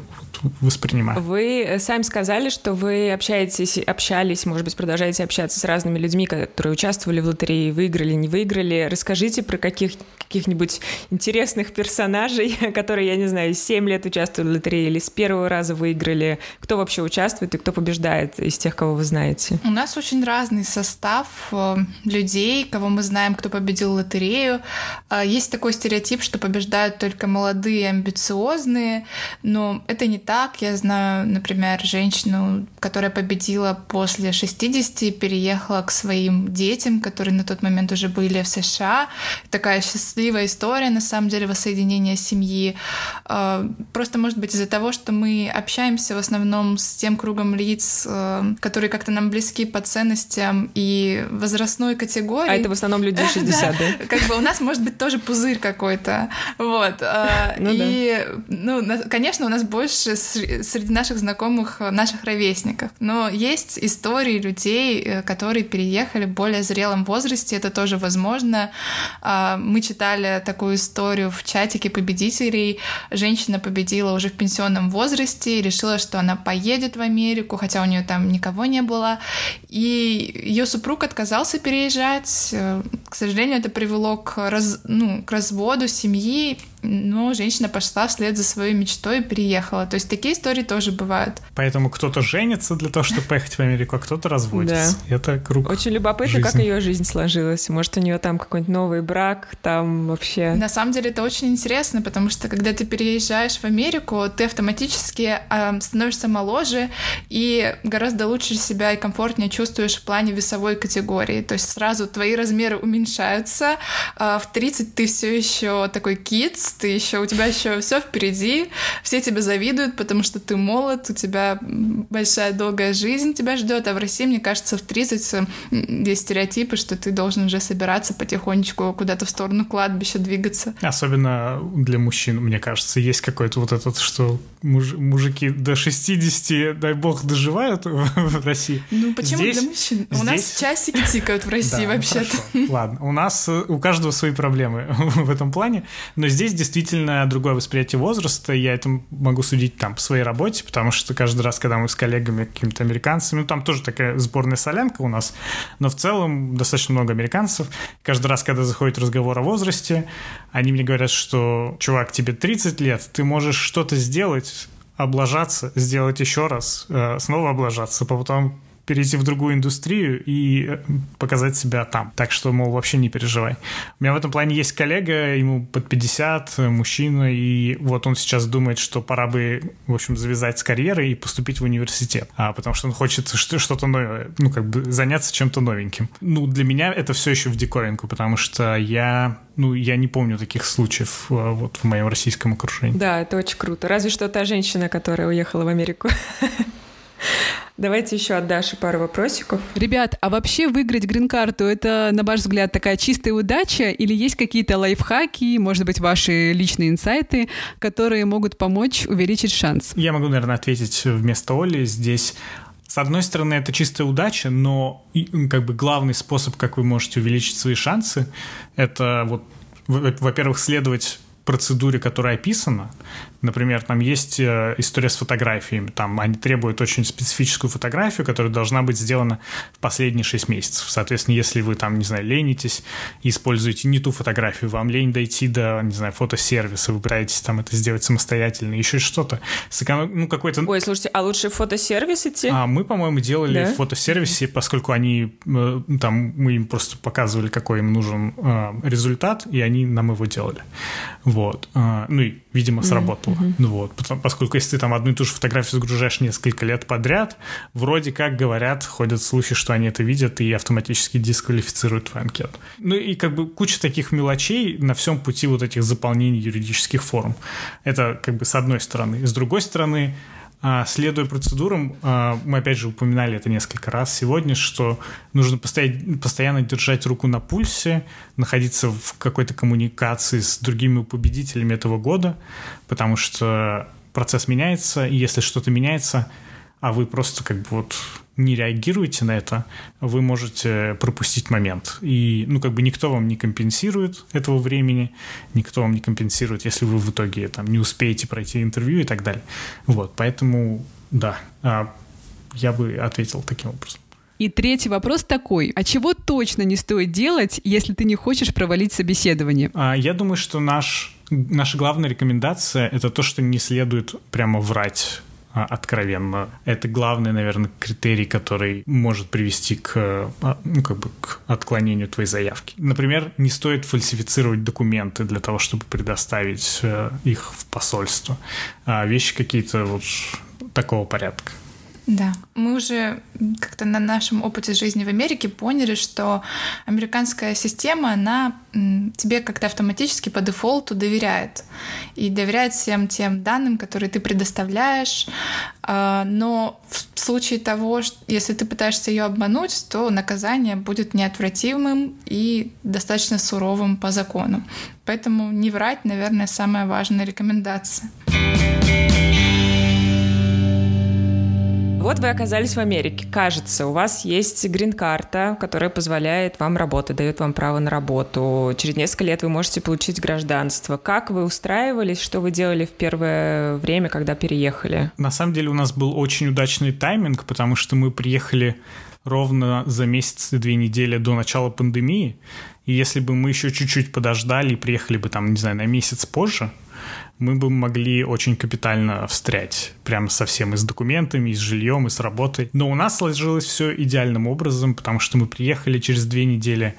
воспринимаю. Вы э, сами сказали, что вы общаетесь, общались, может быть, продолжаете общаться с разными людьми, которые участвовали в лотерее, выиграли, не выиграли. Расскажите про каких, каких-нибудь интересных персонажей, которые, я не знаю, 7 лет участвовали в лотерее или с первого раза выиграли. Кто вообще участвует и кто побеждает из тех, кого вы знаете? У нас очень разный состав э, людей, кого мы знаем, кто победил лотерею. Э, есть такой стереотип стереотип, что побеждают только молодые, амбициозные, но это не так. Я знаю, например, женщину, которая победила после 60 и переехала к своим детям, которые на тот момент уже были в США. Такая счастливая история, на самом деле, воссоединения семьи. А, просто, может быть, из-за того, что мы общаемся в основном с тем кругом лиц, а, которые как-то нам близки по ценностям и возрастной категории. А это в основном люди 60, да? Как бы у нас может быть тоже пузырь какой-то. Вот. А, ну, и, да. ну, конечно, у нас больше среди наших знакомых наших ровесников. Но есть истории людей, э, которые переехали в более зрелом возрасте. Это тоже возможно. А, мы читали такую историю в чатике победителей. Женщина победила уже в пенсионном возрасте и решила, что она поедет в Америку, хотя у нее там никого не было. И ее супруг отказался переезжать. Э, к сожалению, это привело к, раз, ну, к разводу разводу семьи, но женщина пошла вслед за своей мечтой и переехала. То есть такие истории тоже бывают. Поэтому кто-то женится для того, чтобы поехать в Америку, а кто-то разводится. Да. Это круг Очень любопытно, жизни. как ее жизнь сложилась. Может, у нее там какой-нибудь новый брак, там вообще... На самом деле это очень интересно, потому что когда ты переезжаешь в Америку, ты автоматически э, становишься моложе и гораздо лучше себя и комфортнее чувствуешь в плане весовой категории. То есть сразу твои размеры уменьшаются, э, в 30 ты все еще такой ты еще, у тебя еще все впереди, все тебе завидуют, потому что ты молод, у тебя большая долгая жизнь тебя ждет, а в России, мне кажется, в 30 есть стереотипы, что ты должен уже собираться потихонечку куда-то в сторону кладбища двигаться. Особенно для мужчин, мне кажется, есть какой-то вот этот, что муж, мужики до 60, дай бог, доживают в России. Ну почему здесь, для мужчин? Здесь... У нас часики тикают в России да, вообще-то. Ладно, у нас у каждого свои проблемы в этом плане, но здесь действительно другое восприятие возраста, я это могу судить там по своей работе, потому что каждый раз, когда мы с коллегами, какими-то американцами, ну там тоже такая сборная солянка у нас, но в целом достаточно много американцев, каждый раз, когда заходит разговор о возрасте, они мне говорят, что, чувак, тебе 30 лет, ты можешь что-то сделать, облажаться, сделать еще раз, э, снова облажаться, потом перейти в другую индустрию и э, показать себя там. Так что, мол, вообще не переживай. У меня в этом плане есть коллега, ему под 50, э, мужчина, и вот он сейчас думает, что пора бы, в общем, завязать с карьерой и поступить в университет, а, потому что он хочет что-то новое, ну, как бы заняться чем-то новеньким. Ну, для меня это все еще в диковинку, потому что я ну, я не помню таких случаев э, вот в моем российском окружении. Да, это очень круто. Разве что та женщина, которая уехала в Америку. Давайте еще от Даши пару вопросиков. Ребят, а вообще выиграть грин-карту — это, на ваш взгляд, такая чистая удача или есть какие-то лайфхаки, может быть, ваши личные инсайты, которые могут помочь увеличить шанс? Я могу, наверное, ответить вместо Оли. Здесь с одной стороны, это чистая удача, но как бы главный способ, как вы можете увеличить свои шансы, это вот, во-первых, следовать процедуре, которая описана, Например, там есть э, история с фотографиями. Там они требуют очень специфическую фотографию, которая должна быть сделана в последние 6 месяцев. Соответственно, если вы там, не знаю, ленитесь и используете не ту фотографию, вам лень дойти до, не знаю, фотосервиса, вы пытаетесь там это сделать самостоятельно, еще что-то. Ну, какой-то... Ой, слушайте, а лучше в фотосервис идти? А мы, по-моему, делали да? в фотосервисе, поскольку они э, там, мы им просто показывали, какой им нужен э, результат, и они нам его делали. Вот. Ну и, видимо, сработало mm-hmm. Ну вот, поскольку если ты там одну и ту же фотографию загружаешь несколько лет подряд, вроде как говорят, ходят слухи, что они это видят и автоматически дисквалифицируют твою анкету. Ну и как бы куча таких мелочей на всем пути вот этих заполнений юридических форм. Это как бы с одной стороны. С другой стороны, следуя процедурам, а, мы опять же упоминали это несколько раз сегодня, что нужно постоянно держать руку на пульсе, находиться в какой-то коммуникации с другими победителями этого года, потому что процесс меняется, и если что-то меняется, а вы просто как бы вот не реагируете на это, вы можете пропустить момент. И, ну, как бы никто вам не компенсирует этого времени, никто вам не компенсирует, если вы в итоге там не успеете пройти интервью и так далее. Вот, поэтому, да, а, я бы ответил таким образом. И третий вопрос такой. А чего точно не стоит делать, если ты не хочешь провалить собеседование? А, я думаю, что наш, наша главная рекомендация — это то, что не следует прямо врать откровенно. Это главный, наверное, критерий, который может привести к, а, ну, как бы к отклонению твоей заявки. Например, не стоит фальсифицировать документы для того, чтобы предоставить э, их в посольство. А вещи какие-то вот такого порядка. Да, мы уже как-то на нашем опыте жизни в Америке поняли, что американская система, она тебе как-то автоматически по дефолту доверяет. И доверяет всем тем данным, которые ты предоставляешь. А, но в случае того, если ты пытаешься ее обмануть, то наказание будет неотвратимым и достаточно суровым по закону. Поэтому не врать, наверное, самая важная рекомендация. Вот вы оказались в Америке. Кажется, у вас есть грин-карта, которая позволяет вам работать, дает вам право на работу. Через несколько лет вы можете получить гражданство. Как вы устраивались? Что вы делали в первое время, когда переехали? На самом деле у нас был очень удачный тайминг, потому что мы приехали ровно за месяц и две недели до начала пандемии. И если бы мы еще чуть-чуть подождали и приехали бы там, не знаю, на месяц позже, мы бы могли очень капитально встрять. Прямо совсем и с документами, и с жильем, и с работой. Но у нас сложилось все идеальным образом, потому что мы приехали через две недели.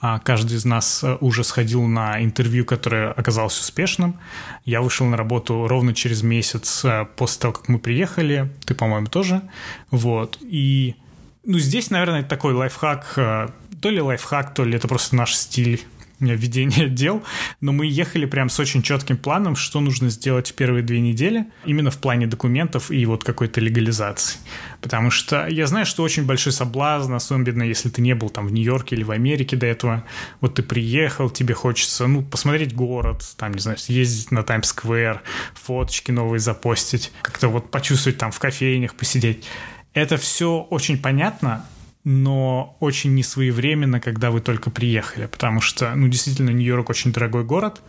А каждый из нас э, уже сходил на интервью, которое оказалось успешным. Я вышел на работу ровно через месяц э, после того, как мы приехали. Ты, по-моему, тоже. Вот. И ну, здесь, наверное, такой лайфхак, э, то ли лайфхак, то ли это просто наш стиль ведения дел, но мы ехали прям с очень четким планом, что нужно сделать в первые две недели, именно в плане документов и вот какой-то легализации. Потому что я знаю, что очень большой соблазн, особенно если ты не был там в Нью-Йорке или в Америке до этого, вот ты приехал, тебе хочется, ну, посмотреть город, там, не знаю, съездить на Таймс-сквер, фоточки новые запостить, как-то вот почувствовать там в кофейнях, посидеть. Это все очень понятно, но очень несвоевременно, когда вы только приехали, потому что, ну, действительно, Нью-Йорк очень дорогой город,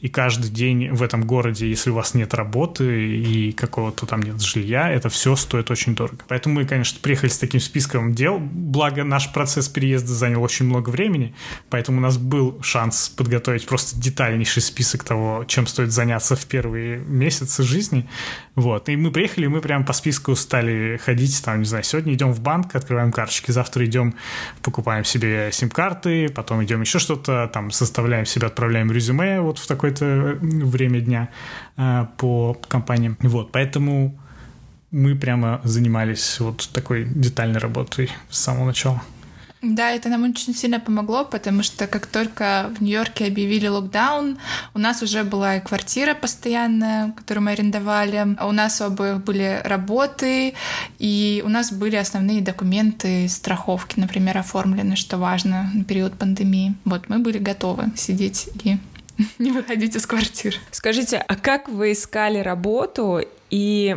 и каждый день в этом городе, если у вас нет работы и какого-то там нет жилья, это все стоит очень дорого. Поэтому мы, конечно, приехали с таким списком дел, благо наш процесс переезда занял очень много времени, поэтому у нас был шанс подготовить просто детальнейший список того, чем стоит заняться в первые месяцы жизни, вот, и мы приехали, мы прям по списку стали ходить, там, не знаю, сегодня идем в банк, открываем карточки, завтра идем, покупаем себе сим-карты, потом идем еще что-то, там, составляем себе, отправляем резюме вот в такой какое-то время дня э, по компаниям. Вот, поэтому мы прямо занимались вот такой детальной работой с самого начала. Да, это нам очень сильно помогло, потому что как только в Нью-Йорке объявили локдаун, у нас уже была и квартира постоянная, которую мы арендовали, у нас у обоих были работы, и у нас были основные документы страховки, например, оформлены, что важно на период пандемии. Вот мы были готовы сидеть и не выходить из квартир. Скажите, а как вы искали работу и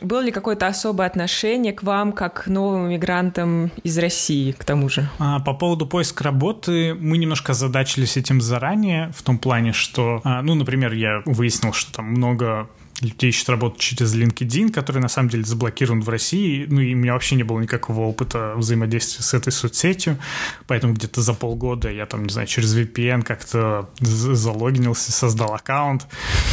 было ли какое-то особое отношение к вам, как к новым мигрантам из России, к тому же? А, по поводу поиска работы, мы немножко задачились этим заранее, в том плане, что, а, ну, например, я выяснил, что там много людей ищут работу через LinkedIn, который на самом деле заблокирован в России, ну и у меня вообще не было никакого опыта взаимодействия с этой соцсетью, поэтому где-то за полгода я там, не знаю, через VPN как-то залогинился, создал аккаунт,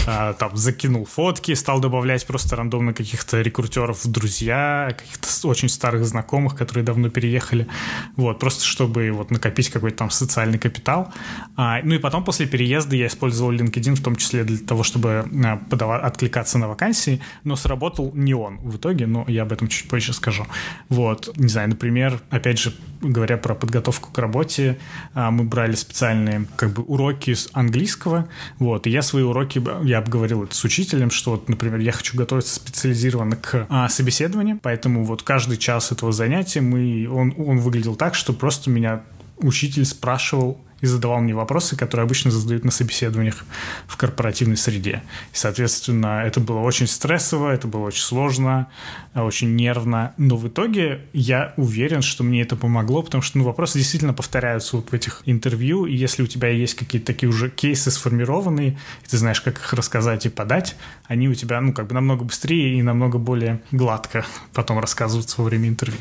а, там закинул фотки, стал добавлять просто рандомно каких-то рекрутеров в друзья, каких-то очень старых знакомых, которые давно переехали, вот, просто чтобы вот накопить какой-то там социальный капитал. А, ну и потом после переезда я использовал LinkedIn в том числе для того, чтобы а, подавать, откликаться откликаться на вакансии, но сработал не он в итоге, но я об этом чуть позже скажу. Вот, не знаю, например, опять же, говоря про подготовку к работе, а, мы брали специальные как бы уроки с английского, вот, и я свои уроки, я обговорил это с учителем, что вот, например, я хочу готовиться специализированно к а, собеседованию, поэтому вот каждый час этого занятия мы, он, он выглядел так, что просто меня учитель спрашивал и задавал мне вопросы, которые обычно задают на собеседованиях в корпоративной среде. И, соответственно, это было очень стрессово, это было очень сложно, очень нервно. Но в итоге я уверен, что мне это помогло, потому что ну, вопросы действительно повторяются вот в этих интервью, и если у тебя есть какие-то такие уже кейсы сформированные, и ты знаешь, как их рассказать и подать, они у тебя, ну, как бы намного быстрее и намного более гладко потом рассказываются во время интервью.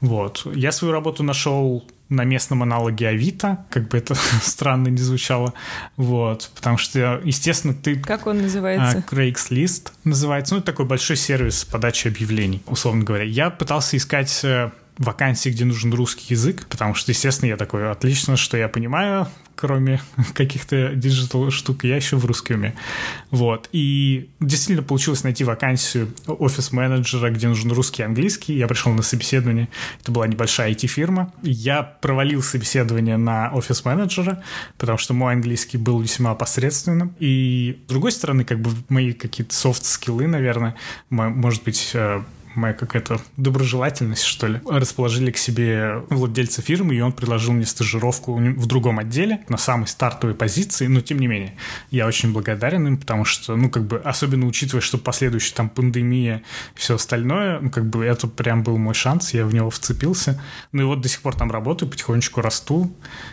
Вот. Я свою работу нашел на местном аналоге Авито, как бы это странно не звучало, вот, потому что, естественно, ты... Как он называется? А, Craigslist называется, ну, это такой большой сервис подачи объявлений, условно говоря. Я пытался искать э, вакансии, где нужен русский язык, потому что, естественно, я такой, отлично, что я понимаю, кроме каких-то digital штук, я еще в русский умею. Вот. И действительно получилось найти вакансию офис-менеджера, где нужен русский и английский. Я пришел на собеседование. Это была небольшая IT-фирма. Я провалил собеседование на офис-менеджера, потому что мой английский был весьма посредственным. И, с другой стороны, как бы мои какие-то софт-скиллы, наверное, может быть, э, моя какая-то доброжелательность, что ли, расположили к себе владельца фирмы, и он предложил мне стажировку в другом отделе, на самой стартовой позиции, но тем не менее, я очень благодарен им, потому что, ну, как бы, особенно учитывая, что последующая там пандемия и все остальное, ну, как бы, это прям был мой шанс, я в него вцепился. Ну, и вот до сих пор там работаю, потихонечку расту,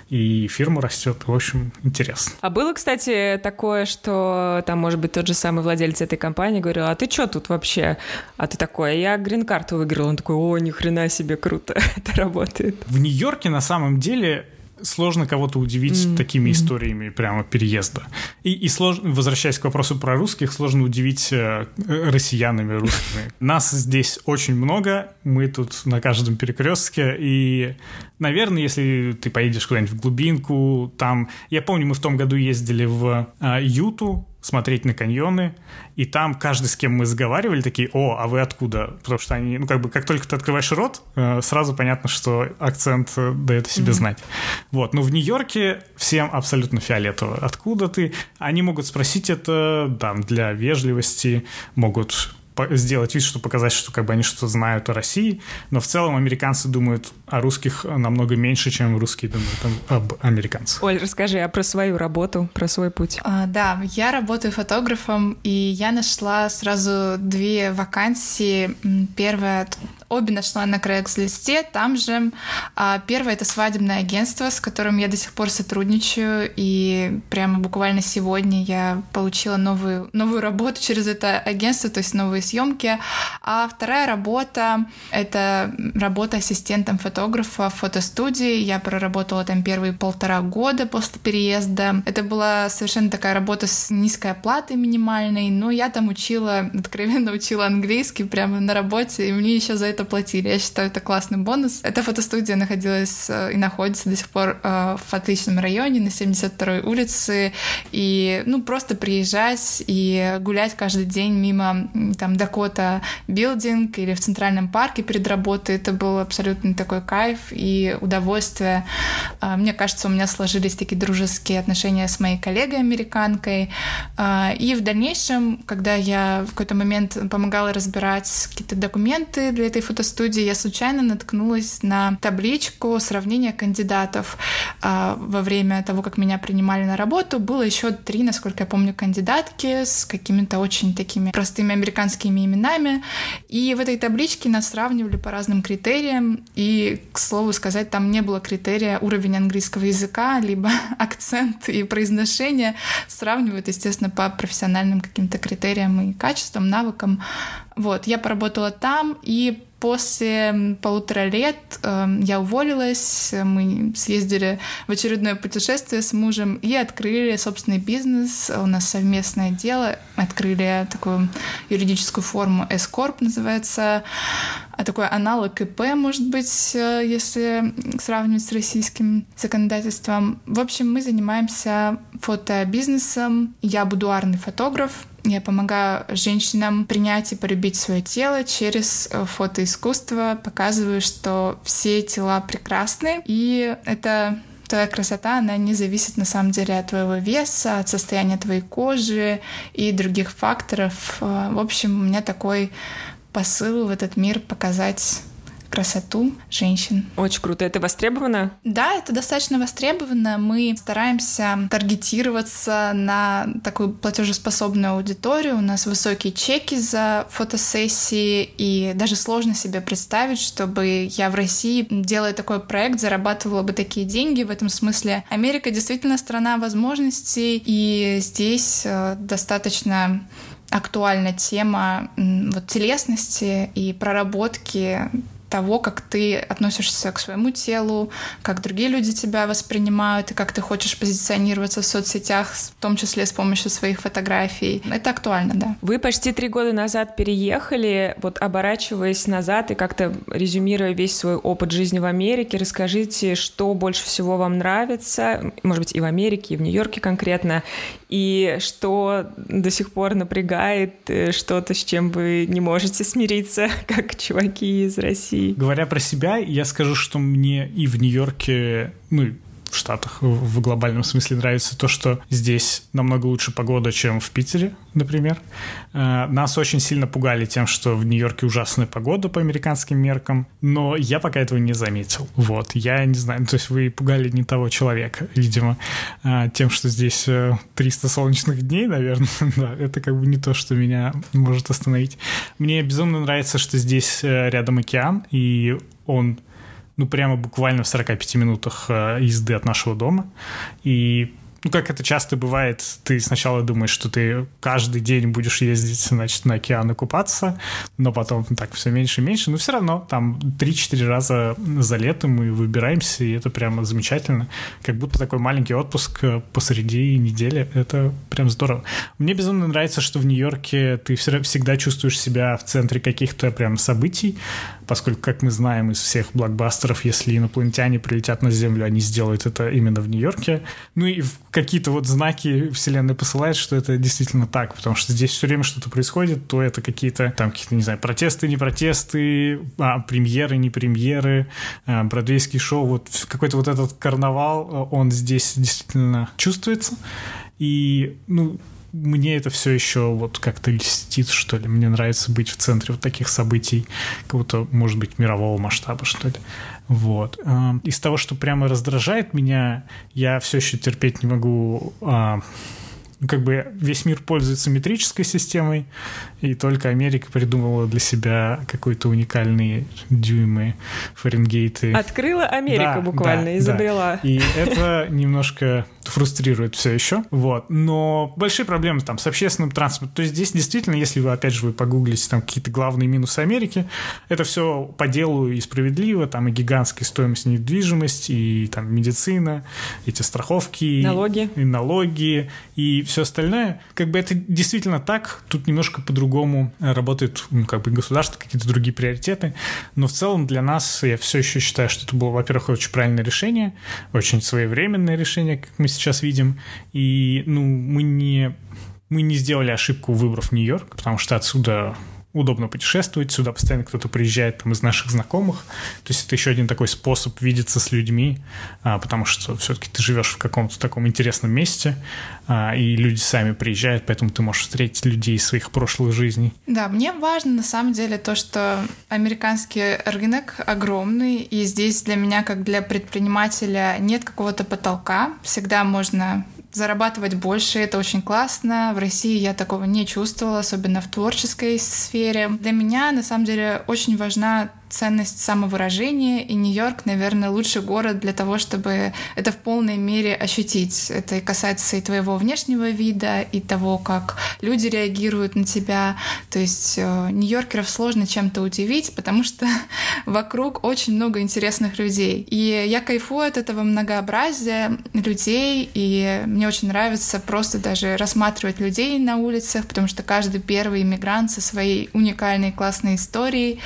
и фирма растет, в общем, интересно. А было, кстати, такое, что там, может быть, тот же самый владелец этой компании говорил, а ты что тут вообще? А ты такой, я грин-карту выиграл. Он такой, о, ни хрена себе, круто, это работает. В Нью-Йорке на самом деле сложно кого-то удивить mm-hmm. такими историями прямо переезда. И, и сложно, возвращаясь к вопросу про русских, сложно удивить э, россиянами русскими. Нас здесь очень много, мы тут на каждом перекрестке, и, наверное, если ты поедешь куда-нибудь в глубинку, там... Я помню, мы в том году ездили в э, Юту, смотреть на каньоны, и там каждый, с кем мы разговаривали, такие, о, а вы откуда? Потому что они, ну, как бы, как только ты открываешь рот, э, сразу понятно, что акцент э, дает о себе mm-hmm. знать. Вот, но в Нью-Йорке всем абсолютно фиолетово. Откуда ты? Они могут спросить это, там, для вежливости, могут сделать вид, что показать, что как бы они что-то знают о России, но в целом американцы думают о русских намного меньше, чем русские думают об американцах. Оль, расскажи а про свою работу, про свой путь. А, да, я работаю фотографом, и я нашла сразу две вакансии. Первая Обе нашла на Craigslist, там же. А первое — это свадебное агентство, с которым я до сих пор сотрудничаю, и прямо буквально сегодня я получила новую, новую работу через это агентство, то есть новые съемки. А вторая работа — это работа ассистентом фотографа в фотостудии. Я проработала там первые полтора года после переезда. Это была совершенно такая работа с низкой оплатой минимальной, но я там учила, откровенно учила английский прямо на работе, и мне еще за это это платили. Я считаю, это классный бонус. Эта фотостудия находилась э, и находится до сих пор э, в отличном районе на 72-й улице. И, ну, просто приезжать и гулять каждый день мимо там Дакота Билдинг или в Центральном парке перед работой, это был абсолютно такой кайф и удовольствие. А, мне кажется, у меня сложились такие дружеские отношения с моей коллегой-американкой. А, и в дальнейшем, когда я в какой-то момент помогала разбирать какие-то документы для этой фотостудии, я случайно наткнулась на табличку сравнения кандидатов. А, во время того, как меня принимали на работу, было еще три, насколько я помню, кандидатки с какими-то очень такими простыми американскими именами. И в этой табличке нас сравнивали по разным критериям. И, к слову сказать, там не было критерия уровень английского языка, либо акцент и произношение. Сравнивают, естественно, по профессиональным каким-то критериям и качествам, навыкам. Вот, я поработала там, и После полутора лет э, я уволилась, мы съездили в очередное путешествие с мужем и открыли собственный бизнес. У нас совместное дело. Открыли такую юридическую форму S-Corp называется. А такой аналог ИП, может быть, э, если сравнивать с российским законодательством. В общем, мы занимаемся фотобизнесом. Я будуарный фотограф, я помогаю женщинам принять и полюбить свое тело через э, фотоискусство, показываю, что все тела прекрасны, и это твоя красота, она не зависит на самом деле от твоего веса, от состояния твоей кожи и других факторов. Э, в общем, у меня такой посыл в этот мир показать красоту женщин. Очень круто. Это востребовано? Да, это достаточно востребовано. Мы стараемся таргетироваться на такую платежеспособную аудиторию. У нас высокие чеки за фотосессии, и даже сложно себе представить, чтобы я в России, делая такой проект, зарабатывала бы такие деньги. В этом смысле Америка действительно страна возможностей, и здесь э, достаточно актуальна тема вот, телесности и проработки того, как ты относишься к своему телу, как другие люди тебя воспринимают и как ты хочешь позиционироваться в соцсетях, в том числе с помощью своих фотографий. Это актуально, да. Вы почти три года назад переехали, вот оборачиваясь назад и как-то резюмируя весь свой опыт жизни в Америке, расскажите, что больше всего вам нравится, может быть, и в Америке, и в Нью-Йорке конкретно, и что до сих пор напрягает, э, что-то, с чем вы не можете смириться, как чуваки из России. Говоря про себя, я скажу, что мне и в Нью-Йорке, ну, в Штатах в глобальном смысле нравится то, что здесь намного лучше погода, чем в Питере, например. Э, нас очень сильно пугали тем, что в Нью-Йорке ужасная погода по американским меркам, но я пока этого не заметил. Вот, я не знаю, то есть вы пугали не того человека, видимо, э, тем, что здесь 300 э, солнечных дней, наверное, да, это как бы не то, что меня может остановить. Мне безумно нравится, что здесь рядом океан, и он ну, прямо буквально в 45 минутах э, езды от нашего дома. И ну, как это часто бывает, ты сначала думаешь, что ты каждый день будешь ездить, значит, на океан и купаться, но потом так все меньше и меньше, но все равно там 3-4 раза за лето мы выбираемся, и это прямо замечательно. Как будто такой маленький отпуск э, посреди недели, это прям здорово. Мне безумно нравится, что в Нью-Йорке ты всегда чувствуешь себя в центре каких-то прям событий, поскольку, как мы знаем из всех блокбастеров, если инопланетяне прилетят на Землю, они сделают это именно в Нью-Йорке. Ну и какие-то вот знаки Вселенной посылает, что это действительно так, потому что здесь все время что-то происходит, то это какие-то там какие-то, не знаю, протесты, не протесты, а, премьеры, не премьеры, а, бродвейский шоу, вот какой-то вот этот карнавал, он здесь действительно чувствуется. И, ну, мне это все еще вот как-то льстит, что ли. Мне нравится быть в центре вот таких событий, какого-то, может быть, мирового масштаба, что ли. Вот. Из того, что прямо раздражает меня, я все еще терпеть не могу ну, как бы весь мир пользуется метрической системой, и только Америка придумала для себя какой-то уникальные дюймы, Фаренгейты. Открыла Америка да, буквально, да, изобрела. Да. И это немножко фрустрирует все еще. Вот. Но большие проблемы там с общественным транспортом. То есть здесь действительно, если вы, опять же, вы погуглите там какие-то главные минусы Америки, это все по делу и справедливо, там и гигантская стоимость недвижимости, и там медицина, эти страховки. Налоги. И, и налоги, и все остальное. Как бы это действительно так, тут немножко по-другому работает ну, как бы государство, какие-то другие приоритеты. Но в целом для нас, я все еще считаю, что это было, во-первых, очень правильное решение, очень своевременное решение, как мы сейчас видим. И, ну, мы не, мы не сделали ошибку, выбрав Нью-Йорк, потому что отсюда удобно путешествовать, сюда постоянно кто-то приезжает там из наших знакомых. То есть это еще один такой способ видеться с людьми, а, потому что все-таки ты живешь в каком-то таком интересном месте, а, и люди сами приезжают, поэтому ты можешь встретить людей из своих прошлых жизней. Да, мне важно на самом деле то, что американский рынок огромный, и здесь для меня, как для предпринимателя, нет какого-то потолка. Всегда можно зарабатывать больше, это очень классно. В России я такого не чувствовала, особенно в творческой сфере. Для меня, на самом деле, очень важна ценность самовыражения, и Нью-Йорк, наверное, лучший город для того, чтобы это в полной мере ощутить. Это и касается и твоего внешнего вида, и того, как люди реагируют на тебя. То есть э, нью-йоркеров сложно чем-то удивить, потому что вокруг очень много интересных людей. И я кайфую от этого многообразия людей, и мне очень нравится просто даже рассматривать людей на улицах, потому что каждый первый иммигрант со своей уникальной классной историей.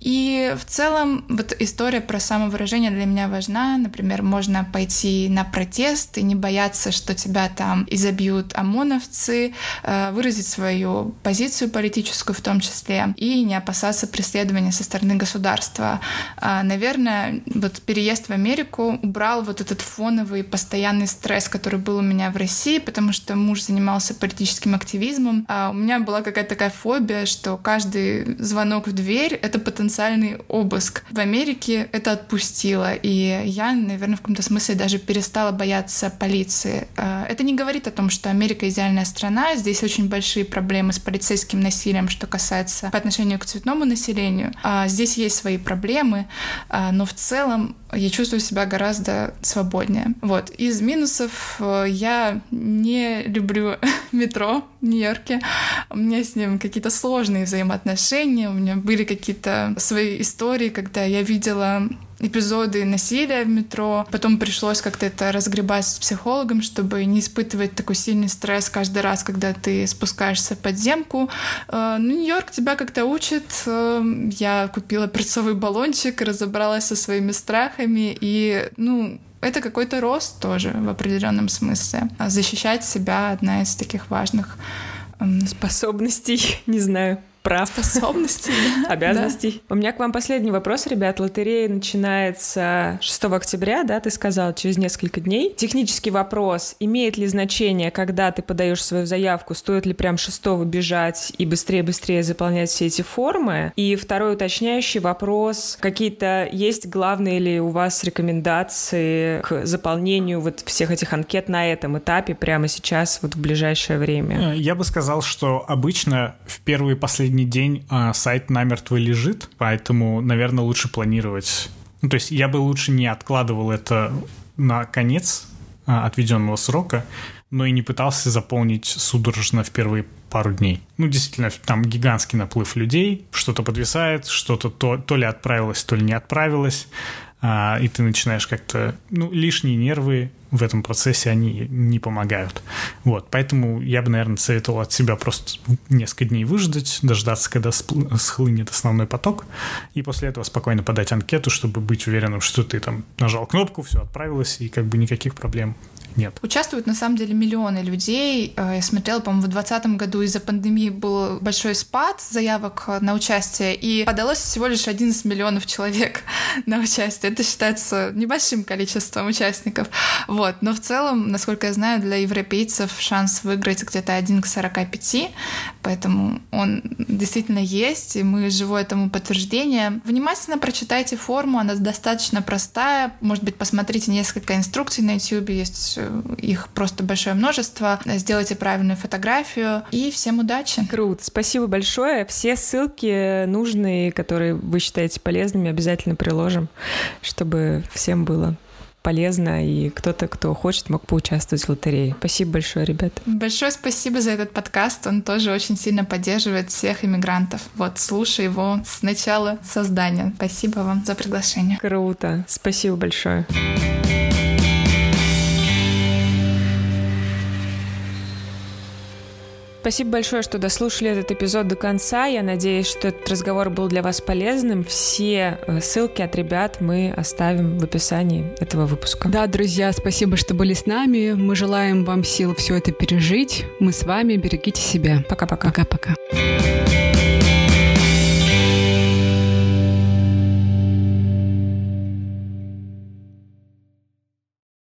И и в целом вот история про самовыражение для меня важна. Например, можно пойти на протест и не бояться, что тебя там изобьют ОМОНовцы, э, выразить свою позицию политическую в том числе, и не опасаться преследования со стороны государства. А, наверное, вот переезд в Америку убрал вот этот фоновый постоянный стресс, который был у меня в России, потому что муж занимался политическим активизмом. А у меня была какая-то такая фобия, что каждый звонок в дверь — это потенциально официальный обыск. В Америке это отпустило, и я, наверное, в каком-то смысле даже перестала бояться полиции. Э, это не говорит о том, что Америка идеальная страна, здесь очень большие проблемы с полицейским насилием, что касается по отношению к цветному населению. А здесь есть свои проблемы, э, но в целом я чувствую себя гораздо свободнее. Вот. Из минусов э, я не люблю метро в Нью-Йорке. У меня с ним какие-то сложные взаимоотношения, у меня были какие-то свои истории, когда я видела эпизоды насилия в метро. Потом пришлось как-то это разгребать с психологом, чтобы не испытывать такой сильный стресс каждый раз, когда ты спускаешься в подземку. Э, ну, Нью-Йорк тебя как-то учит. Э, я купила перцовый баллончик, разобралась со своими страхами, и, ну, это какой-то рост тоже в определенном смысле. Защищать себя одна из таких важных способностей, не знаю прав. Способностей. Обязанностей. У меня к вам последний вопрос, ребят. Лотерея начинается 6 октября, да, ты сказал, через несколько дней. Технический вопрос. Имеет ли значение, когда ты подаешь свою заявку, стоит ли прям 6 бежать и быстрее-быстрее заполнять все эти формы? И второй уточняющий вопрос. Какие-то есть главные ли у вас рекомендации к заполнению вот всех этих анкет на этом этапе прямо сейчас, вот в ближайшее время? Э, я бы сказал, что обычно в первые последние последний день а, сайт намертво лежит, поэтому, наверное, лучше планировать. Ну, то есть я бы лучше не откладывал это на конец а, отведенного срока, но и не пытался заполнить судорожно в первые пару дней. Ну, действительно, там гигантский наплыв людей, что-то подвисает, что-то то, то ли отправилось, то ли не отправилось а, и ты начинаешь как-то... Ну, лишние нервы в этом процессе, они не помогают. Вот, поэтому я бы, наверное, советовал от себя просто несколько дней выждать, дождаться, когда схлынет основной поток, и после этого спокойно подать анкету, чтобы быть уверенным, что ты там нажал кнопку, все отправилось, и как бы никаких проблем нет. Участвуют на самом деле миллионы людей. Э, я смотрела, по-моему, в 2020 году из-за пандемии был большой спад заявок на участие, и подалось всего лишь 11 миллионов человек на участие. Это считается небольшим количеством участников. Вот. Но в целом, насколько я знаю, для европейцев шанс выиграть где-то 1 к 45, поэтому он действительно есть, и мы живое этому подтверждение. Внимательно прочитайте форму, она достаточно простая. Может быть, посмотрите несколько инструкций на YouTube, есть их просто большое множество. Сделайте правильную фотографию и всем удачи. Круто, спасибо большое. Все ссылки нужные, которые вы считаете полезными, обязательно приложим, чтобы всем было полезно, и кто-то, кто хочет, мог поучаствовать в лотерее. Спасибо большое, ребят. Большое спасибо за этот подкаст. Он тоже очень сильно поддерживает всех иммигрантов. Вот, слушай его с начала создания. Спасибо вам за приглашение. Круто. Спасибо большое. Спасибо большое, что дослушали этот эпизод до конца. Я надеюсь, что этот разговор был для вас полезным. Все э, ссылки от ребят мы оставим в описании этого выпуска. Да, друзья, спасибо, что были с нами. Мы желаем вам сил все это пережить. Мы с вами. Берегите себя. Пока-пока. Пока-пока.